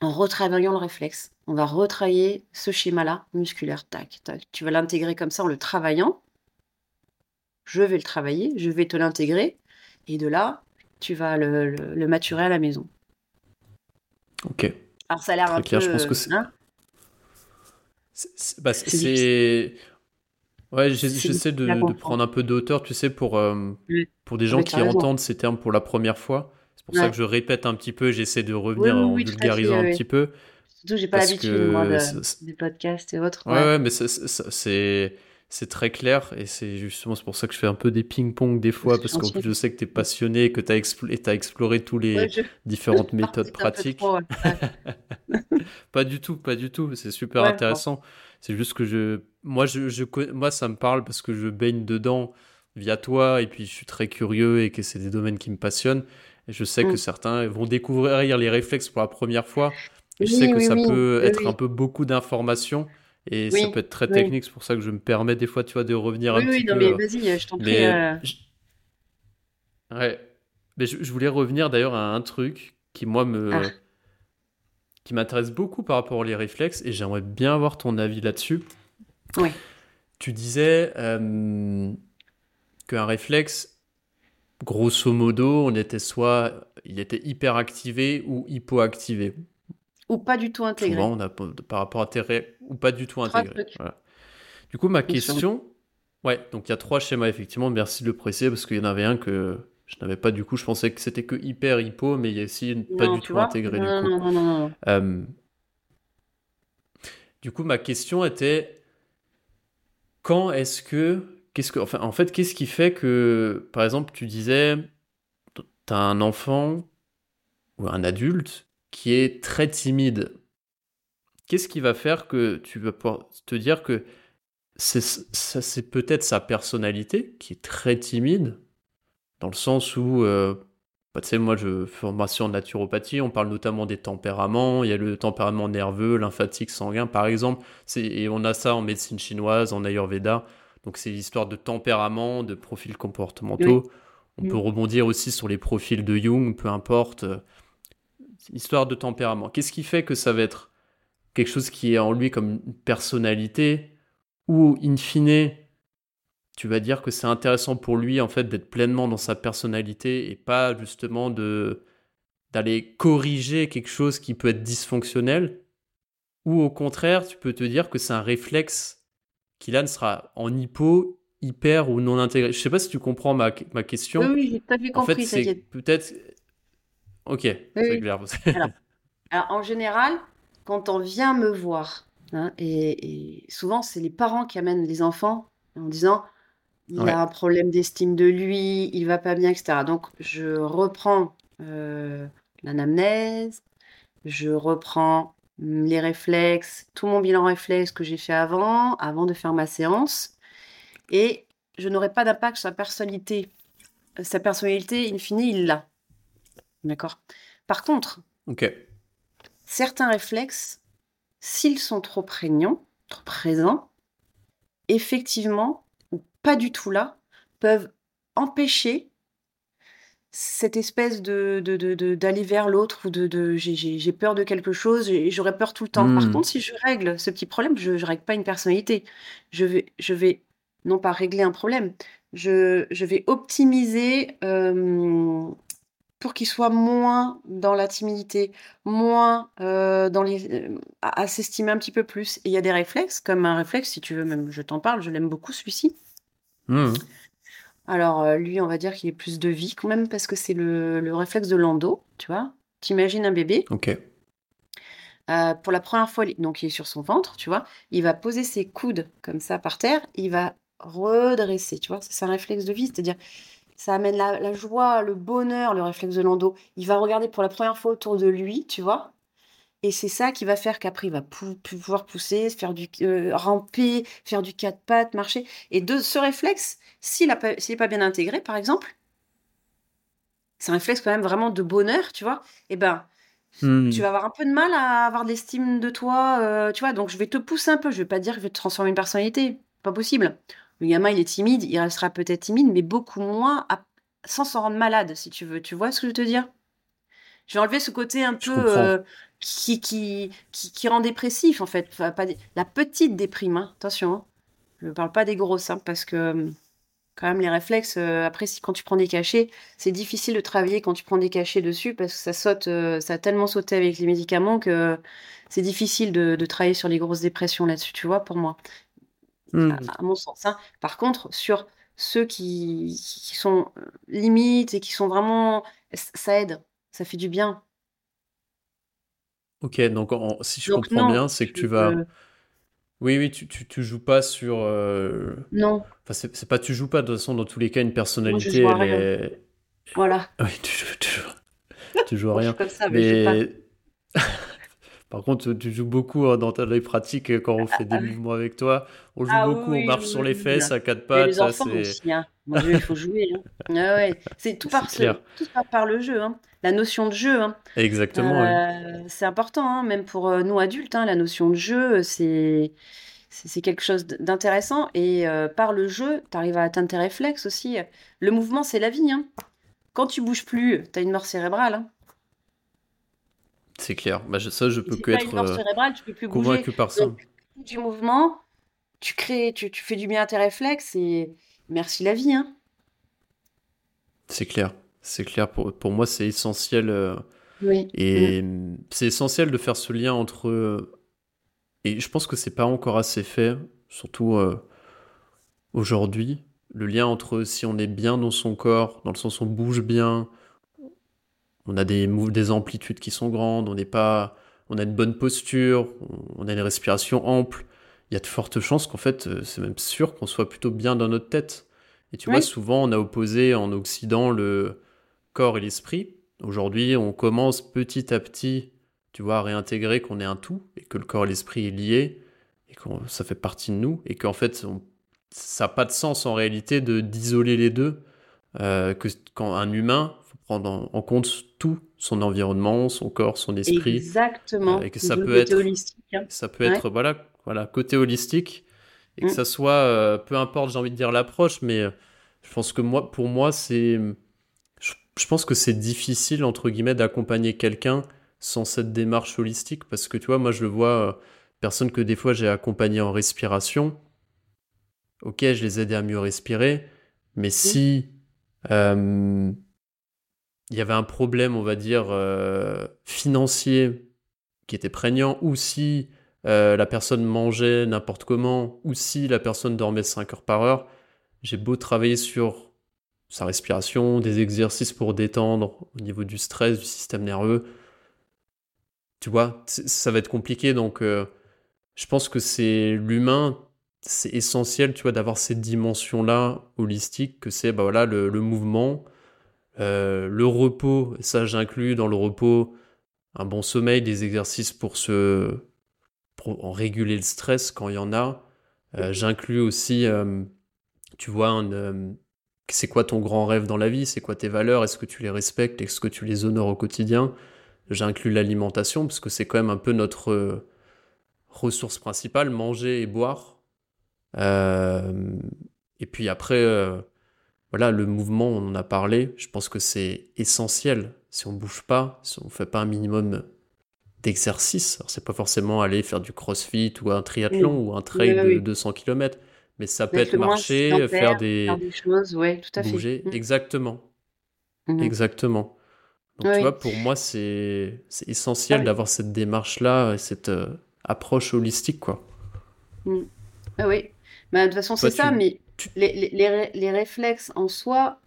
en retravaillant le réflexe, on va retravailler ce schéma-là musculaire. Tac, tac. Tu vas l'intégrer comme ça en le travaillant. Je vais le travailler, je vais te l'intégrer. Et de là, tu vas le maturer à la maison. Ok. Alors ça a l'air un clair, peu. Je pense que c'est. Hein bah, c'est. Ouais, j'essaie de, prendre un peu d'auteur, tu sais, pour, euh, pour des gens qui entendent ces termes pour la première fois. C'est pour ça que je répète un petit peu, j'essaie de revenir en vulgarisant un petit peu. Surtout, j'ai pas l'habitude, moi, des podcasts et autres. Ouais, ouais, mais c'est c'est très clair et c'est justement c'est pour ça que je fais un peu des ping-pong des fois parce que je sais que tu es passionné que tu as, as, exploré tous les différentes méthodes pratiques. pas du tout, pas du tout, c'est super intéressant. C'est juste que je moi je, je moi ça me parle parce que je baigne dedans via toi et puis je suis très curieux et que c'est des domaines qui me passionnent et je sais que mm. certains vont découvrir les réflexes pour la première fois. je sais que ça peut être un peu beaucoup d'informations et ça peut être très technique, c'est pour ça que je me permets des fois, tu vois, de revenir un petit peu. Oui, non, mais vas-y, je t'en prie. Euh. Ouais. Mais je, voulais revenir d'ailleurs à un truc qui, moi, me. Ah. qui m'intéresse beaucoup par rapport aux réflexes, et j'aimerais bien avoir ton avis là-dessus. Oui. Tu disais. Euh, qu'un réflexe, grosso modo, on était soit il était hyper activé ou hypoactivé. Ou pas du tout intégré. Souvent, on a par rapport à intérêt ou pas du tout intégré. Du coup, ma question, ouais, donc il y a trois schémas effectivement. Merci de le préciser parce qu'il y en avait un que je n'avais pas du coup. Je pensais que c'était que hyper hypo, mais il y a aussi pas du tout intégré du coup. Non, non, non, euh, du coup, ma question était quand est-ce que, qu'est-ce que, enfin, en fait, qu'est-ce qui fait que, par exemple, tu disais, tu as un enfant ou un adulte qui est très timide. Qu'est-ce qui va faire que tu vas pouvoir te dire que c'est, peut-être sa personnalité qui est très timide, dans le sens où euh, bah, tu sais, moi, je formation en naturopathie, on parle notamment des tempéraments. Il y a le tempérament nerveux, lymphatique, sanguin, par exemple. Et on a ça en médecine chinoise, en Ayurveda. Donc, c'est l'histoire de tempérament, de profils comportementaux. On peut rebondir aussi sur les profils de Jung, peu importe. Histoire de tempérament. Qu'est-ce qui fait que ça va être quelque chose qui est en lui comme une personnalité ou, in fine, tu vas dire que c'est intéressant pour lui en fait d'être pleinement dans sa personnalité et pas justement de d'aller corriger quelque chose qui peut être dysfonctionnel? Ou au contraire tu peux te dire que c'est un réflexe qui là ne sera en hypo hyper ou non intégré? Je sais pas si tu comprends ma, ma question. Oui, j'ai pas vu compris en fait c'est peut-être ok c'est clair alors, en général quand on vient me voir hein, et souvent c'est les parents qui amènent les enfants en disant il a un problème d'estime de lui, il va pas bien, etc. Donc, je reprends euh, l'anamnèse, je reprends les réflexes, tout mon bilan réflexe que j'ai fait avant, avant de faire ma séance, et je n'aurai pas d'impact sur sa personnalité. Sa personnalité, in fine, il l'a. D'accord Par contre, certains réflexes, s'ils sont trop prégnants, trop présents, effectivement, pas du tout là, peuvent empêcher cette espèce de d'aller vers l'autre ou de, j'ai peur de quelque chose et j'aurais peur tout le temps. Par mmh. contre, si je règle ce petit problème, je ne règle pas une personnalité. Je vais, je vais non pas régler un problème, je, je vais optimiser pour qu'il soit moins dans la timidité, moins dans les, à, s'estimer un petit peu plus. Et il y a des réflexes, comme un réflexe, si tu veux, même je t'en parle, je l'aime beaucoup celui-ci. Mmh. Alors, euh, lui, on va dire qu'il est plus de vie quand même, parce que c'est le, réflexe de l'endo, tu vois. T'imagines un bébé. Ok. Euh, pour la première fois, donc il est sur son ventre, tu vois. Il va poser ses coudes comme ça par terre, il va redresser, tu vois. C'est un réflexe de vie, c'est-à-dire ça amène la, la, joie, le bonheur, le réflexe de l'endo. Il va regarder pour la première fois autour de lui, tu vois. Et c'est ça qui va faire qu'après, il va pouvoir pousser, faire du euh, ramper, faire du quatre pattes, marcher. Et de ce réflexe, s'il n'est pas bien intégré, par exemple, c'est un réflexe quand même vraiment de bonheur, tu vois, et eh ben, mmh. tu vas avoir un peu de mal à avoir de l'estime de toi, euh, tu vois. Donc, je vais te pousser un peu. Je vais pas dire que je vais te transformer une personnalité. Pas possible. Le gamin, il est timide, il restera peut-être timide, mais beaucoup moins sans s'en rendre malade, si tu veux. Tu vois ce que je veux te dire? Je vais enlever ce côté un peu qui, qui, qui, rend dépressif, en fait. pas La petite déprime, hein. attention. Hein. Je ne parle pas des grosses, hein, parce que hum, quand même, les réflexes, euh, après, si, quand tu prends des cachets, c'est difficile de travailler quand tu prends des cachets dessus, parce que ça saute, euh, ça a tellement sauté avec les médicaments que c'est difficile de, de, travailler sur les grosses dépressions là-dessus, tu vois, pour moi. Mmh. À, mon sens. Par contre, sur ceux qui, qui sont euh, limites et qui sont vraiment. Ça aide, ça fait du bien. Ok, donc si je comprends bien, c'est que tu vas. Oui, oui, tu, tu, tu joues pas sur. Euh, non. Enfin, c'est pas tu joues pas, de toute façon, dans tous les cas, une personnalité, elle est. Voilà. Oui, tu joues, tu joues, tu joues rien. comme ça, mais. Par contre, tu joues beaucoup hein, dans ta vie pratique quand on fait des ah, mouvements avec toi. On joue ah beaucoup, on marche sur les fesses à quatre pattes. les enfants aussi, hein. Mon Dieu, il faut jouer. Hein. Ah ouais. C'est tout, par tout par le jeu. Hein. La notion de jeu. Hein. Exactement. Euh, c'est important, même pour euh, nous adultes. La notion de jeu, c'est c'est quelque chose d'intéressant. Et euh, par le jeu, tu arrives à atteindre tes réflexes aussi. Le mouvement, c'est la vie. Quand tu bouges plus, tu as une mort cérébrale. C'est clair. Bah, ça, je peux que être plus convaincu par ça. du mouvement, tu crées, tu, tu, fais du bien à tes réflexes et merci la vie. Hein. C'est clair. C'est clair. Pour, pour moi, c'est essentiel. oui. Et c'est essentiel de faire ce lien entre. Et je pense que c'est pas encore assez fait, surtout aujourd'hui. Le lien entre si on est bien dans son corps, dans le sens où on bouge bien, on a des, des amplitudes qui sont grandes, on n'est pas, on a une bonne posture, on a une respiration ample. Il y a de fortes chances qu'en fait, euh, c'est même sûr qu'on soit plutôt bien dans notre tête. Et tu vois, souvent, on a opposé en Occident le corps et l'esprit. Aujourd'hui, on commence petit à petit, tu vois, à réintégrer qu'on est un tout et que le corps et l'esprit est lié et que ça fait partie de nous et qu'en fait, ça n'a pas de sens en réalité de d'isoler les deux. Euh, que quand un humain, prendre en, compte tout son environnement, son corps, son esprit. Exactement. Euh, et que ça peut être, holistique, hein. ça peut être, voilà, voilà, côté holistique, et que mm. ça soit, euh, peu importe, j'ai envie de dire l'approche, mais euh, je pense que moi, pour moi, c'est, je, pense que c'est difficile entre guillemets d'accompagner quelqu'un sans cette démarche holistique, parce que tu vois, moi, je le vois, personne que des fois j'ai accompagné en respiration. Ok, je les aidais à mieux respirer, mais si il y avait un problème, on va dire, euh, financier qui était prégnant, ou si euh, la personne mangeait n'importe comment, ou si la personne dormait 5 heures par heure, j'ai beau travailler sur sa respiration, des exercices pour détendre au niveau du stress, du système nerveux. Tu vois, ça va être compliqué, donc euh, je pense que c'est l'humain, c'est essentiel, tu vois, d'avoir cette dimension-là holistique, que c'est bah voilà, le mouvement, euh, le repos, ça j'inclus dans le repos un bon sommeil, des exercices pour se en réguler le stress quand il y en a. Euh, j'inclus aussi, euh, tu vois, c'est quoi ton grand rêve dans la vie, c'est quoi tes valeurs, est-ce que tu les respectes, est-ce que tu les honores au quotidien? J'inclus l'alimentation parce que c'est quand même un peu notre ressource principale, manger et boire. et puis après voilà, le mouvement, on en a parlé, je pense que c'est essentiel. Si on bouge pas, si on fait pas un minimum d'exercice, alors c'est pas forcément aller faire du crossfit ou un triathlon ou un trail de 200 km, mais ça peut être marcher, faire des... choses, ouais, tout à bouger. Mmh. Exactement. Mmh. Exactement. Donc tu vois, pour moi, c'est essentiel d'avoir cette démarche-là, cette euh, approche holistique, quoi. Mmh. Ah oui. Bah, de toute façon, c'est ça, mais les, les, les, réflexes en soi,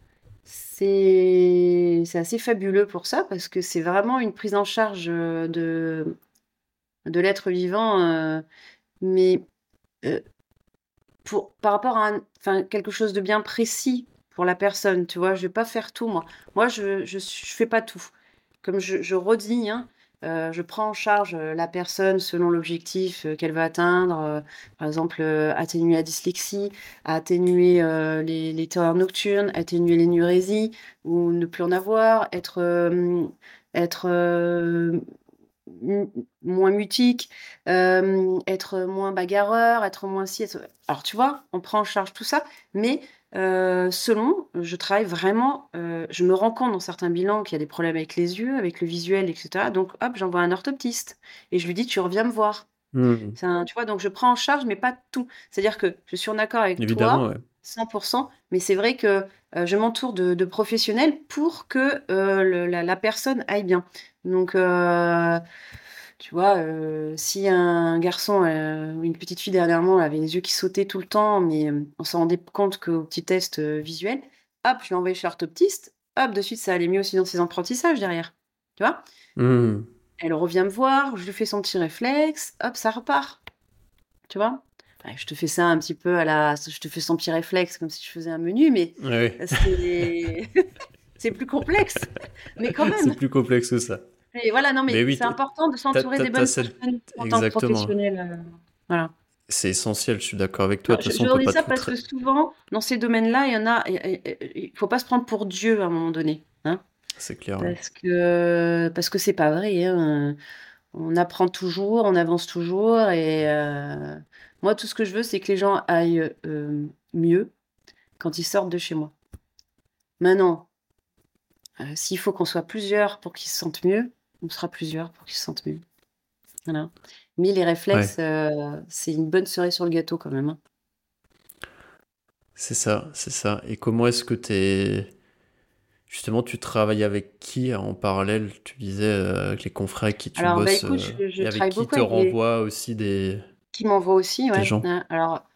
c'est assez fabuleux pour ça, parce que c'est vraiment une prise en charge euh, de, de l'être vivant, euh, mais euh, pour, par rapport à quelque chose de bien précis pour la personne, tu vois, je vais pas faire tout, moi. Moi, je, je fais pas tout. Comme je, je redis, hein, euh, je prends en charge euh, la personne selon l'objectif euh, qu'elle veut atteindre. par exemple, atténuer la dyslexie, atténuer les, les terreurs nocturnes, atténuer l'énurésie ou ne plus en avoir, être, être moins mutique, être moins bagarreur, être moins si. Alors tu vois, on prend en charge tout ça, mais euh, selon, je travaille vraiment, euh, je me rends compte dans certains bilans qu'il y a des problèmes avec les yeux, avec le visuel, etc. Donc, hop, j'envoie un orthoptiste et je lui dis, tu reviens me voir. Mmh. tu vois, donc je prends en charge, mais pas tout. C'est-à-dire que je suis en accord avec toi, 100%, mais c'est vrai que euh, je m'entoure de, professionnels pour que la, la, personne aille bien. Donc, tu vois, euh, si un garçon, euh, une petite fille dernièrement, avait les yeux qui sautaient tout le temps, mais euh, on s'en rendait compte qu'au petit test visuel, hop, je l'ai envoyé chez l'orthoptiste, hop, de suite, ça allait mieux aussi dans ses apprentissages derrière. Tu vois? Mmh. Elle revient me voir, je lui fais son petit réflexe, hop, ça repart. Tu vois? Je te fais ça un petit peu à la. Je te fais son petit réflexe comme si je faisais un menu, mais c'est plus complexe. Mais quand même. C'est plus complexe que ça. Et voilà, non, mais, c'est important de s'entourer des bonnes personnes en tant que professionnel. Euh, voilà. C'est essentiel, je suis d'accord avec toi. je, je dis ça parce que souvent, dans ces domaines-là, il y en a. Il ne faut pas se prendre pour Dieu à un moment donné. Hein c'est clair. Parce que parce que c'est pas vrai. Hein. On apprend toujours, on avance toujours, et euh, moi, tout ce que je veux, c'est que les gens aillent euh, mieux quand ils sortent de chez moi. Maintenant, s'il faut qu'on soit plusieurs pour qu'ils se sentent mieux, on sera plusieurs pour qu'ils se sentent mieux. Voilà. Mais les réflexes, euh, c'est une bonne cerise sur le gâteau quand même. Hein. C'est ça, c'est ça. Et comment est-ce que tu es... Justement, tu travailles avec qui en parallèle? Tu disais avec les confrères qui tu Alors, bah, écoute, je, avec qui te renvoie aussi des. Qui m'envoie aussi, ouais. gens. Alors,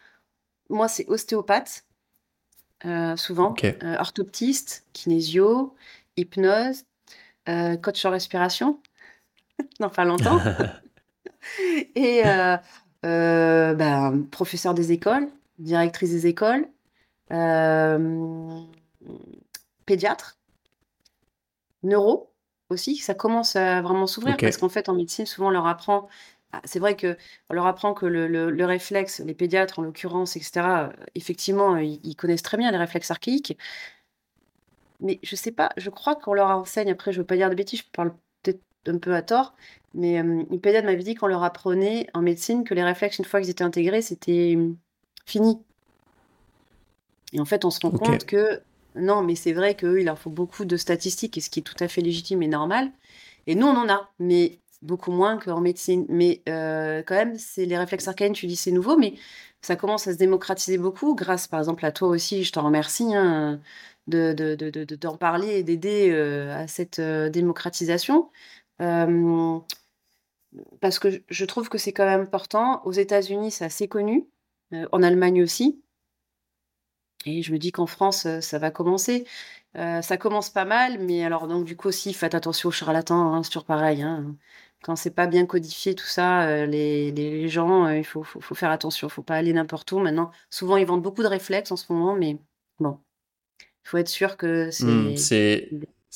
moi, c'est ostéopathe, souvent, orthoptiste, kinésio, hypnose, coach en respiration. non, pas longtemps. Et ben, professeur des écoles, directrice des écoles, pédiatre, neuro aussi, ça commence à vraiment s'ouvrir parce qu'en fait, en médecine, souvent, on leur apprend. Ah, c'est vrai que on leur apprend que le, réflexe, les pédiatres en l'occurrence, etc., effectivement, ils, connaissent très bien les réflexes archaïques. Mais je sais pas, je crois qu'on leur enseigne, après, je veux pas dire de bêtises, je parle peut-être un peu à tort, mais une pédiatre m'avait dit qu'on leur apprenait en médecine que les réflexes, une fois qu'ils étaient intégrés, c'était fini. Et en fait, on se rend compte que non, mais c'est vrai qu'il leur faut beaucoup de statistiques, et ce qui est tout à fait légitime et normal. Et nous, on en a, mais beaucoup moins qu'en médecine. Mais euh, quand même, c'est les réflexes arcanes, tu dis c'est nouveau, mais ça commence à se démocratiser beaucoup, grâce par exemple à toi aussi, je te remercie hein, de, d'en parler et d'aider euh, à cette euh, démocratisation. parce que je trouve que c'est quand même important. Aux États-Unis, c'est assez connu, en Allemagne aussi. Et je me dis qu'en France, ça va commencer. ça commence pas mal, mais alors donc du coup aussi, faites attention aux charlatans, hein, c'est toujours pareil. Hein. Quand c'est pas bien codifié tout ça, les, les, gens, il faut, faut, faut, faire attention, faut pas aller n'importe où. Maintenant, souvent ils vendent beaucoup de réflexes en ce moment, mais bon, il faut être sûr que mmh, c'est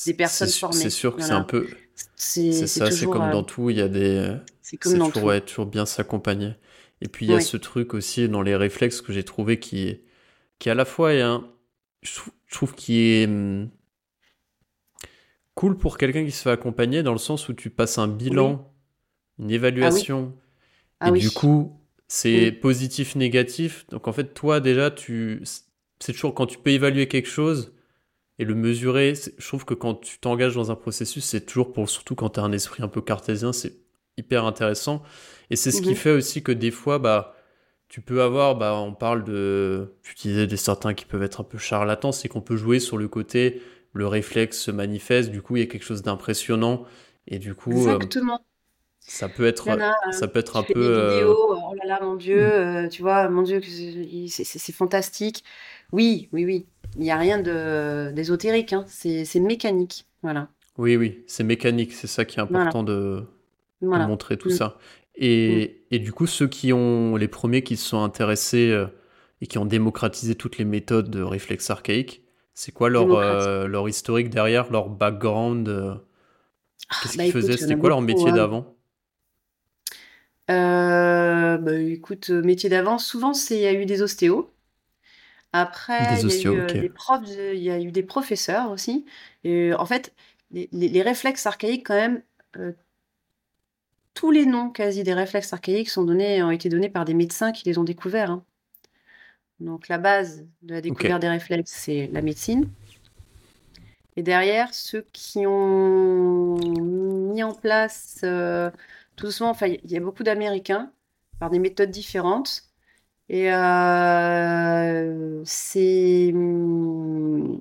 des personnes formées. C'est sûr que c'est un peu. C'est ça, c'est comme dans tout, il y a des. C'est comme dans toujours, tout. toujours bien s'accompagner. Et puis il y a ce truc aussi dans les réflexes que j'ai trouvé qui est qui à la fois est un, je trouve qui est hum, cool pour quelqu'un qui se fait accompagner dans le sens où tu passes un bilan, une évaluation, ah et ah du coup c'est positif, négatif. Donc en fait toi déjà tu, c'est toujours quand tu peux évaluer quelque chose et le mesurer. Je trouve que quand tu t'engages dans un processus, c'est toujours pour surtout quand tu as un esprit un peu cartésien, c'est hyper intéressant. Et c'est ce qui fait aussi que des fois, bah tu peux avoir, bah, on parle de, tu disais des certains qui peuvent être un peu charlatans, c'est qu'on peut jouer sur le côté, le réflexe se manifeste, du coup il y a quelque chose d'impressionnant et du coup, euh, Exactement. ça peut être, ça peut être un peu. Des euh, vidéos, oh là là, mon Dieu, mm. euh, tu vois, mon Dieu, c'est fantastique. Oui, oui, oui. Il n'y a rien d'ésotérique, hein. c'est mécanique, voilà. Oui, oui, c'est mécanique, c'est ça qui est important de, montrer tout mm. ça. Mm. Et, du coup, ceux qui ont, les premiers qui se sont intéressés euh, et qui ont démocratisé toutes les méthodes de réflexe archaïque, c'est quoi leur, euh, leur historique derrière, leur background euh, ah, Qu'est-ce bah qu'ils faisaient? C'était quoi leur métier hein. d'avant? Bah, écoute, métier d'avant, souvent il y a eu des ostéos. Après, il y a eu des profs, il y a eu des professeurs aussi. Et en fait, les, les réflexes archaïques quand même tous les noms quasi des réflexes archaïques sont donnés, ont été donnés par des médecins qui les ont découverts. Hein. Donc la base de la découverte des réflexes, c'est la médecine. Et derrière, ceux qui ont mis en place euh, tout doucement, enfin, il y a beaucoup d'Américains par des méthodes différentes. Et euh, c'est hmm,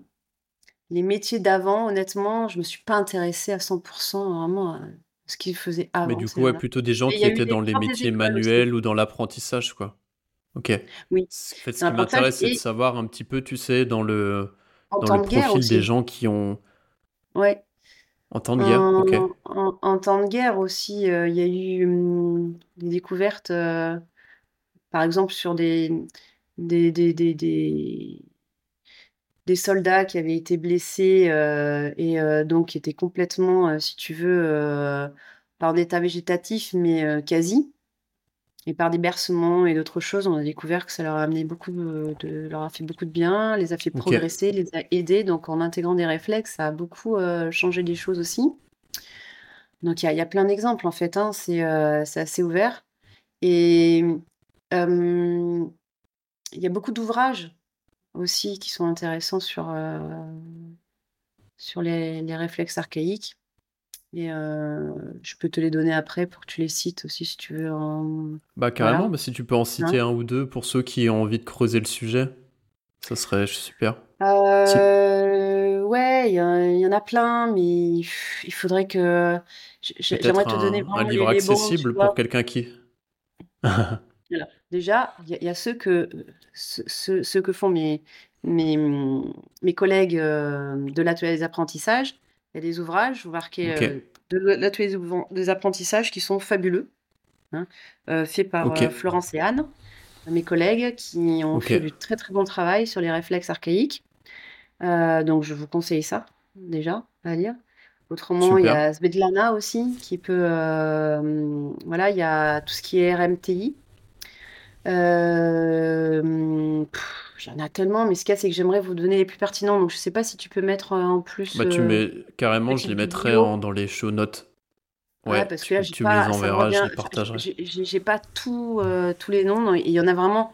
les métiers d'avant, honnêtement, je me suis pas intéressée à 100% vraiment ce qu'ils faisaient avant. Mais du coup, ouais, plutôt des gens qui étaient dans les métiers manuels ou dans l'apprentissage, quoi. Ok. Oui. En fait, ce qui m'intéresse, c'est de savoir un petit peu, tu sais, dans le, dans le profil des gens qui ont. Ouais. En temps de guerre, en, ok. En, temps de guerre aussi, euh, il y a eu hum, des découvertes, euh, par exemple, sur des, des, des, des, des des soldats qui avaient été blessés euh, et donc qui étaient complètement, si tu veux, par état végétatif, mais quasi. Et par des bercements et d'autres choses, on a découvert que ça leur a amené beaucoup de, leur a fait beaucoup de bien, les a fait progresser, les a aidés. Donc en intégrant des réflexes, ça a beaucoup changé les choses aussi. Donc il y, a plein d'exemples en fait, hein, c'est assez ouvert. Et il y a beaucoup d'ouvrages aussi qui sont intéressants sur, euh, sur les, les, réflexes archaïques. Et euh, je peux te les donner après pour que tu les cites aussi si tu veux. Bah carrément, bah, si tu peux en citer hein un ou deux pour ceux qui ont envie de creuser le sujet, ça serait super. Euh, ouais, il y, en a plein, mais il faudrait que. J'aimerais te donner un, un livre accessible pour quelqu'un qui. Déjà, il y, a ceux que, ceux, que font mes, mes, mes collègues de l'atelier des apprentissages. Il y a des ouvrages marqués de l'atelier des apprentissages qui sont fabuleux, hein, faits par Florence et Anne, mes collègues, qui ont fait du très très bon travail sur les réflexes archaïques. donc je vous conseille ça, déjà, à lire. Autrement, il y a Svetlana aussi, qui peut... voilà, il y a tout ce qui est RMTI. Euh, J'en ai tellement, mais ce qu'il y a, c'est que j'aimerais vous donner les plus pertinents. Donc, je sais pas si tu peux mettre en plus. Bah, tu mets carrément, je les mettrai dans les show notes. Ouais, parce que là, tu, me les enverras, je les partagerai. J'ai pas tout, tous les noms. Il y en a vraiment.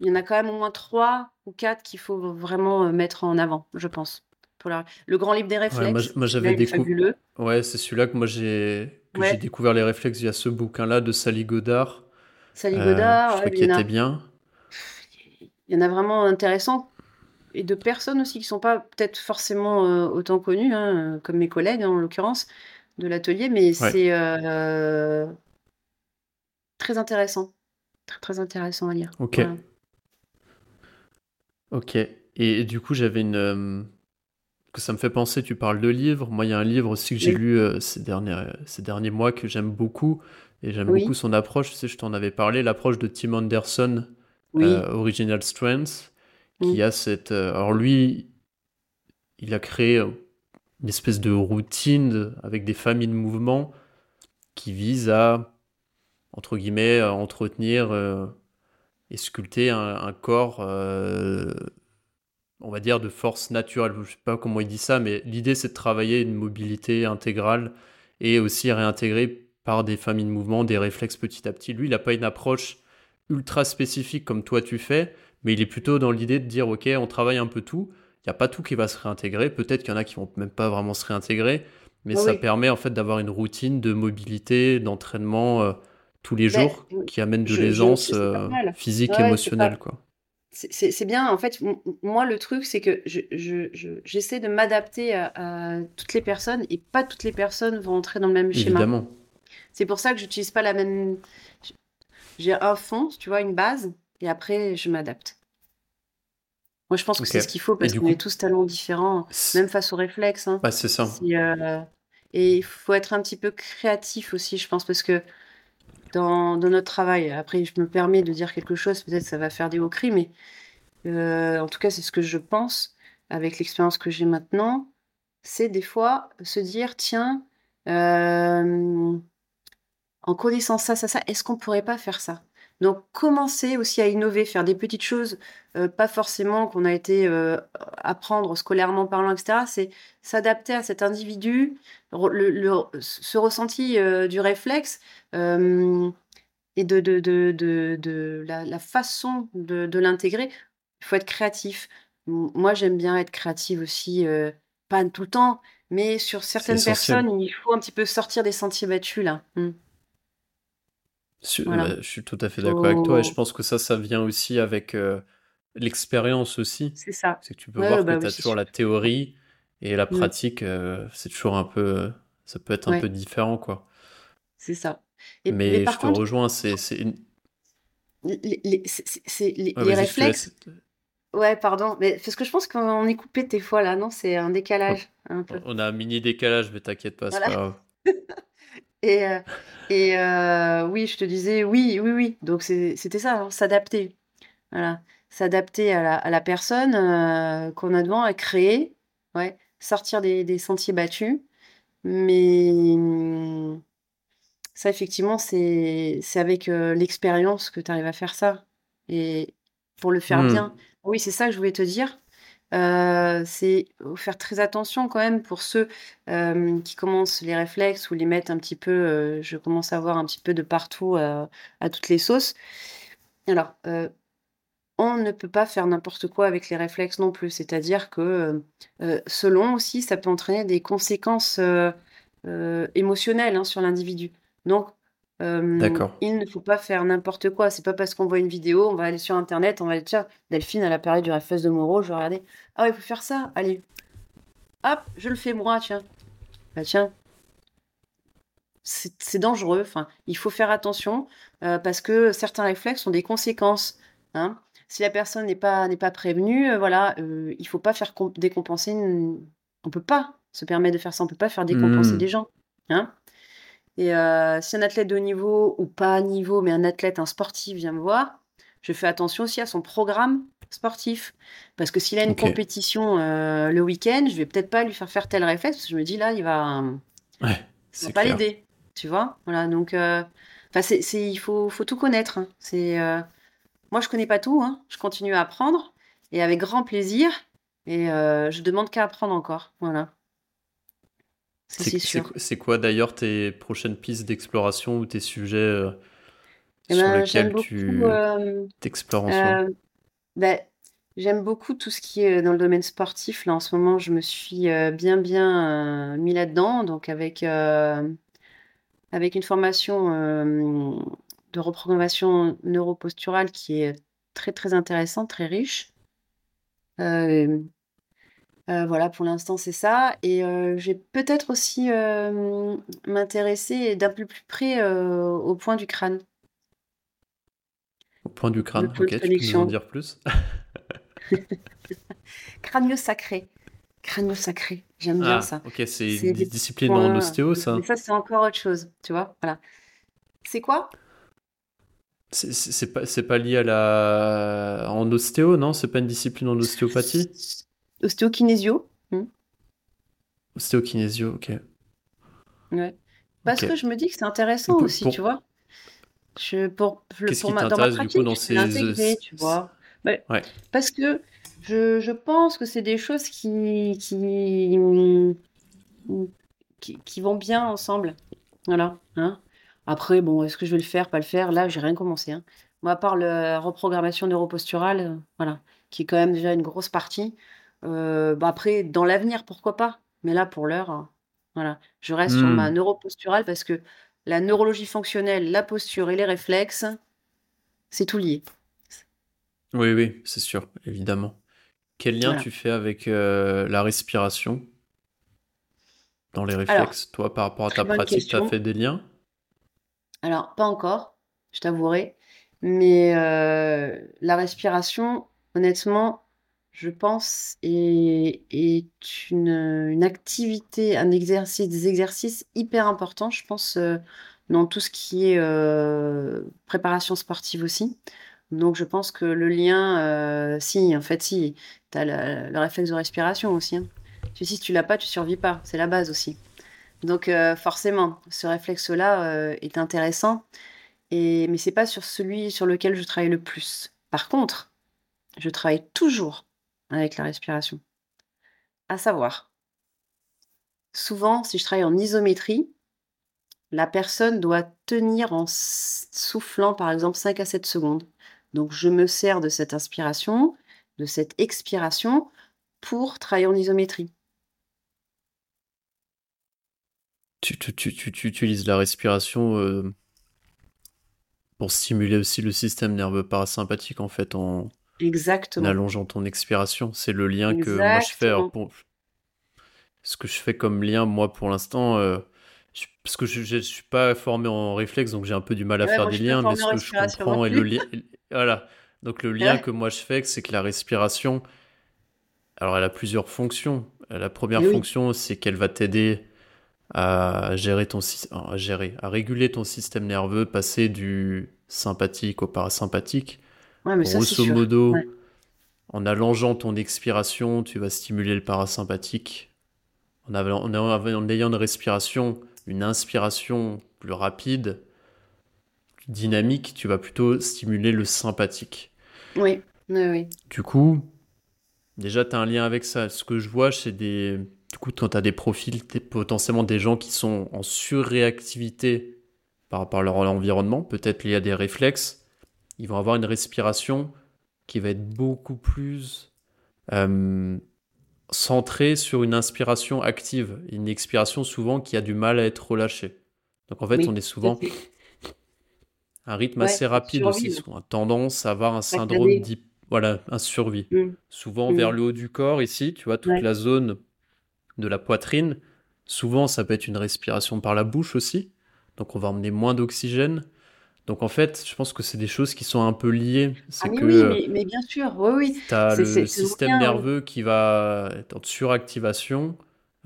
Il y en a quand même au moins trois ou quatre qu'il faut vraiment mettre en avant, je pense. Pour Le grand livre des réflexes. moi, j'avais découvert. Ouais, c'est celui-là que moi j'ai découvert les réflexes via ce bouquin-là de Sally Godard. Sally Godard, je qui était bien. Il y en a vraiment intéressants et de personnes aussi qui sont pas peut-être forcément euh, autant connues, hein, comme mes collègues en l'occurrence de l'atelier, mais c'est euh, très intéressant, très, très intéressant à lire. Ok. Ok. Et, du coup, j'avais une euh, que ça me fait penser. Tu parles de livres. Moi, il y a un livre aussi que j'ai lu ces derniers ces derniers mois que j'aime beaucoup et j'aime beaucoup son approche. Tu sais, je t'en avais parlé, l'approche de Tim Anderson euh, Original Strengths, qui a cette. Euh, alors lui, il a créé une espèce de routine avec des familles de mouvements qui visent à, entre guillemets, entretenir euh, et sculpter un, corps, on va dire, de force naturelle. Je ne sais pas comment il dit ça, mais l'idée c'est de travailler une mobilité intégrale et aussi réintégrer par des familles de mouvements des réflexes petit à petit. Lui, il n'a pas une approche ultra spécifique comme toi tu fais, mais il est plutôt dans l'idée de dire ok, on travaille un peu tout. Il n'y a pas tout qui va se réintégrer. Peut-être qu'il y en a qui vont même pas vraiment se réintégrer, mais ça permet en fait d'avoir une routine de mobilité, d'entraînement euh, tous les ben, jours qui amène de l'aisance euh, physique, et émotionnelle, quoi. C'est bien, en fait, moi le truc c'est que j'essaie de m'adapter à, toutes les personnes et pas toutes les personnes vont entrer dans le même schéma. C'est pour ça que j'utilise pas la même, j'ai un fond, tu vois, une base, et après, je m'adapte. Moi, je pense que c'est ce qu'il faut parce qu'on est tous tellement différents, même face aux réflexes. Hein. Bah, c'est ça. Euh, et il faut être un petit peu créatif aussi, je pense, parce que dans, dans, notre travail, après, je me permets de dire quelque chose, peut-être ça va faire des hauts cris, mais euh, en tout cas, c'est ce que je pense avec l'expérience que j'ai maintenant. C'est des fois se dire, tiens, euh, en connaissant ça, ça, ça, est-ce qu'on pourrait pas faire ça? Donc, commencer aussi à innover, faire des petites choses, euh, pas forcément qu'on a été euh, apprendre scolairement parlant, etc. C'est s'adapter à cet individu, le, ce ressenti euh, du réflexe et de, de, de, de la, la, façon de, l'intégrer. Il faut être créatif. Moi, j'aime bien être créative aussi, pas tout le temps, mais sur certaines personnes, il faut un petit peu sortir des sentiers battus là. Mmh. Je, suis tout à fait d'accord avec toi et je pense que ça, ça vient aussi avec euh, l'expérience aussi. C'est ça. C'est que tu peux voir que bah tu as toujours la théorie et la mmh. pratique, euh, c'est toujours un peu, ça peut être un peu différent quoi. C'est ça. mais, je te rejoins, c'est une... les, les, réflexes. Ouais, pardon, mais parce que je pense qu'on est coupé des fois là, non? C'est un décalage. Un peu. On a un mini décalage, mais t'inquiète pas, c'est pas grave. Et, euh, et euh, oui, je te disais, oui, oui, oui. Donc c'était ça, hein, s'adapter. Voilà. S'adapter à la, à la personne euh, qu'on a devant, à créer, ouais, sortir des, des sentiers battus. Mais ça, effectivement, c'est avec l'expérience que tu arrives à faire ça. Et pour le faire mmh. bien. Oui, c'est ça que je voulais te dire. Euh, c'est faire très attention quand même pour ceux qui commencent les réflexes ou les mettent un petit peu, je commence à voir un petit peu de partout à toutes les sauces. Alors, on ne peut pas faire n'importe quoi avec les réflexes non plus. C'est-à-dire que selon aussi, ça peut entraîner des conséquences émotionnelles hein, sur l'individu. Donc, Il ne faut pas faire n'importe quoi. C'est pas parce qu'on voit une vidéo, on va aller sur internet, on va dire tiens, Delphine, elle a parlé du réflexe de Moreau, je vais regarder. Ah ouais, il faut faire ça, allez. Hop, je le fais moi, tiens. Bah tiens. C'est dangereux, enfin, il faut faire attention euh, parce que certains réflexes ont des conséquences. Hein. Si la personne n'est pas, pas prévenue, euh, voilà, il faut pas faire décompenser. Une... On peut pas se permettre de faire ça, on peut pas faire décompenser mmh. des gens. Hein et euh, si un athlète de haut niveau, ou pas niveau, mais un athlète, un sportif vient me voir, je fais attention aussi à son programme sportif. Parce que s'il a une compétition euh, le week-end, je vais peut-être pas lui faire faire tel réflexe, parce que je me dis là, il va, ouais, va pas l'aider. Tu vois Voilà, donc, euh, c'est, il faut, faut tout connaître. Hein. C'est, moi, je connais pas tout, hein. je continue à apprendre, et avec grand plaisir, et je demande qu'à apprendre encore. Voilà. C'est quoi d'ailleurs tes prochaines pistes d'exploration ou tes sujets euh, eh sur ben, lesquels tu euh, t'explores en euh, ben, J'aime beaucoup tout ce qui est dans le domaine sportif. Là, en ce moment, je me suis bien, bien mis là-dedans. Donc, avec, avec une formation de reprogrammation neuroposturale qui est très, très intéressante, très riche. Euh, voilà, pour l'instant, c'est ça. Et euh, j'ai peut-être aussi euh, m'intéresser d'un peu plus près au point du crâne. Au point du crâne, ok, tu peux nous en dire plus? Crânio sacré. Crânio sacré, j'aime bien ah, ça. Ok, c'est une discipline en ostéo, ça Mais ça, c'est encore autre chose, tu vois. Voilà. C'est quoi? C'est pas, pas lié à la. En ostéo, non? C'est pas une discipline en ostéopathie? Ostéokinésio. Hmm. Ostéokinésio, ok. Ouais. Parce que je me dis que c'est intéressant aussi, tu vois. Je, pour, Qu'est-ce qui t'intéresse du coup dans ces... tu vois. Ouais. Parce que je, je, pense que c'est des choses qui, qui, qui, vont bien ensemble. Voilà. Hein Après, bon, est-ce que je vais le faire, pas le faire? Là, j'ai rien commencé. Hein. Moi, à part la reprogrammation neuroposturale, euh, voilà, qui est quand même déjà une grosse partie. Euh, bah, après, dans l'avenir, pourquoi pas? Mais là, pour l'heure, euh, voilà, je reste sur ma mmh. neuroposturale parce que la neurologie fonctionnelle, la posture et les réflexes, c'est tout lié. Oui, oui, c'est sûr, évidemment. Quel lien tu fais avec euh, la respiration? Dans les réflexes? Toi, par rapport à ta pratique, tu as fait des liens? Alors, pas encore, je t'avouerai, mais la respiration, honnêtement, je pense, est, une, activité, un exercice, des exercices hyper importants, je pense, euh, dans tout ce qui est euh, préparation sportive aussi. Donc, je pense que le lien, euh, si, en fait, si, tu as le, réflexe de respiration aussi. Hein. si tu l'as pas, tu survis pas. C'est la base aussi. Donc, forcément, ce réflexe-là est intéressant, et, mais c'est pas sur celui sur lequel je travaille le plus. Par contre, je travaille toujours avec la respiration. À savoir, souvent, si je travaille en isométrie, la personne doit tenir en soufflant par exemple 5 à 7 secondes. Donc je me sers de cette inspiration, de cette expiration pour travailler en isométrie. Tu, utilises la respiration euh, pour stimuler aussi le système nerveux parasympathique en fait en, Exactement. En allongeant ton expiration, c'est le lien que moi je fais. ce que je fais comme lien, moi pour l'instant, euh, parce que je ne suis pas formé en réflexe, donc j'ai un peu du mal à faire des liens, mais ce que je comprends et le lien. Voilà. Donc le lien que moi je fais, c'est que la respiration, alors elle a plusieurs fonctions. La première fonction, c'est qu'elle va t'aider à gérer ton à gérer, à réguler ton système nerveux, passer du sympathique au parasympathique. Grosso modo, en allongeant ton expiration, tu vas stimuler le parasympathique. En, en, ayant une respiration, une inspiration plus rapide, plus dynamique, tu vas plutôt stimuler le sympathique. Oui, oui, Du coup, déjà, tu as un lien avec ça. Ce que je vois, c'est des. Du coup, quand tu as des profils, potentiellement des gens qui sont en surréactivité par rapport à leur environnement, peut-être liés à des réflexes, ils vont avoir une respiration qui va être beaucoup plus euh, centrée sur une inspiration active, une expiration souvent qui a du mal à être relâchée. Donc en fait, on est souvent un rythme assez rapide aussi, ont tendance à avoir un syndrome voilà, un survie. Mmh. Souvent vers mmh. le haut du corps, ici, tu vois, toute la zone de la poitrine. Souvent, ça peut être une respiration par la bouche aussi. Donc, on va emmener moins d'oxygène. Donc, en fait, je pense que c'est des choses qui sont un peu liées. Ah, mais oui, mais, bien sûr, oui, oui. Tu as le système nerveux qui va être en suractivation.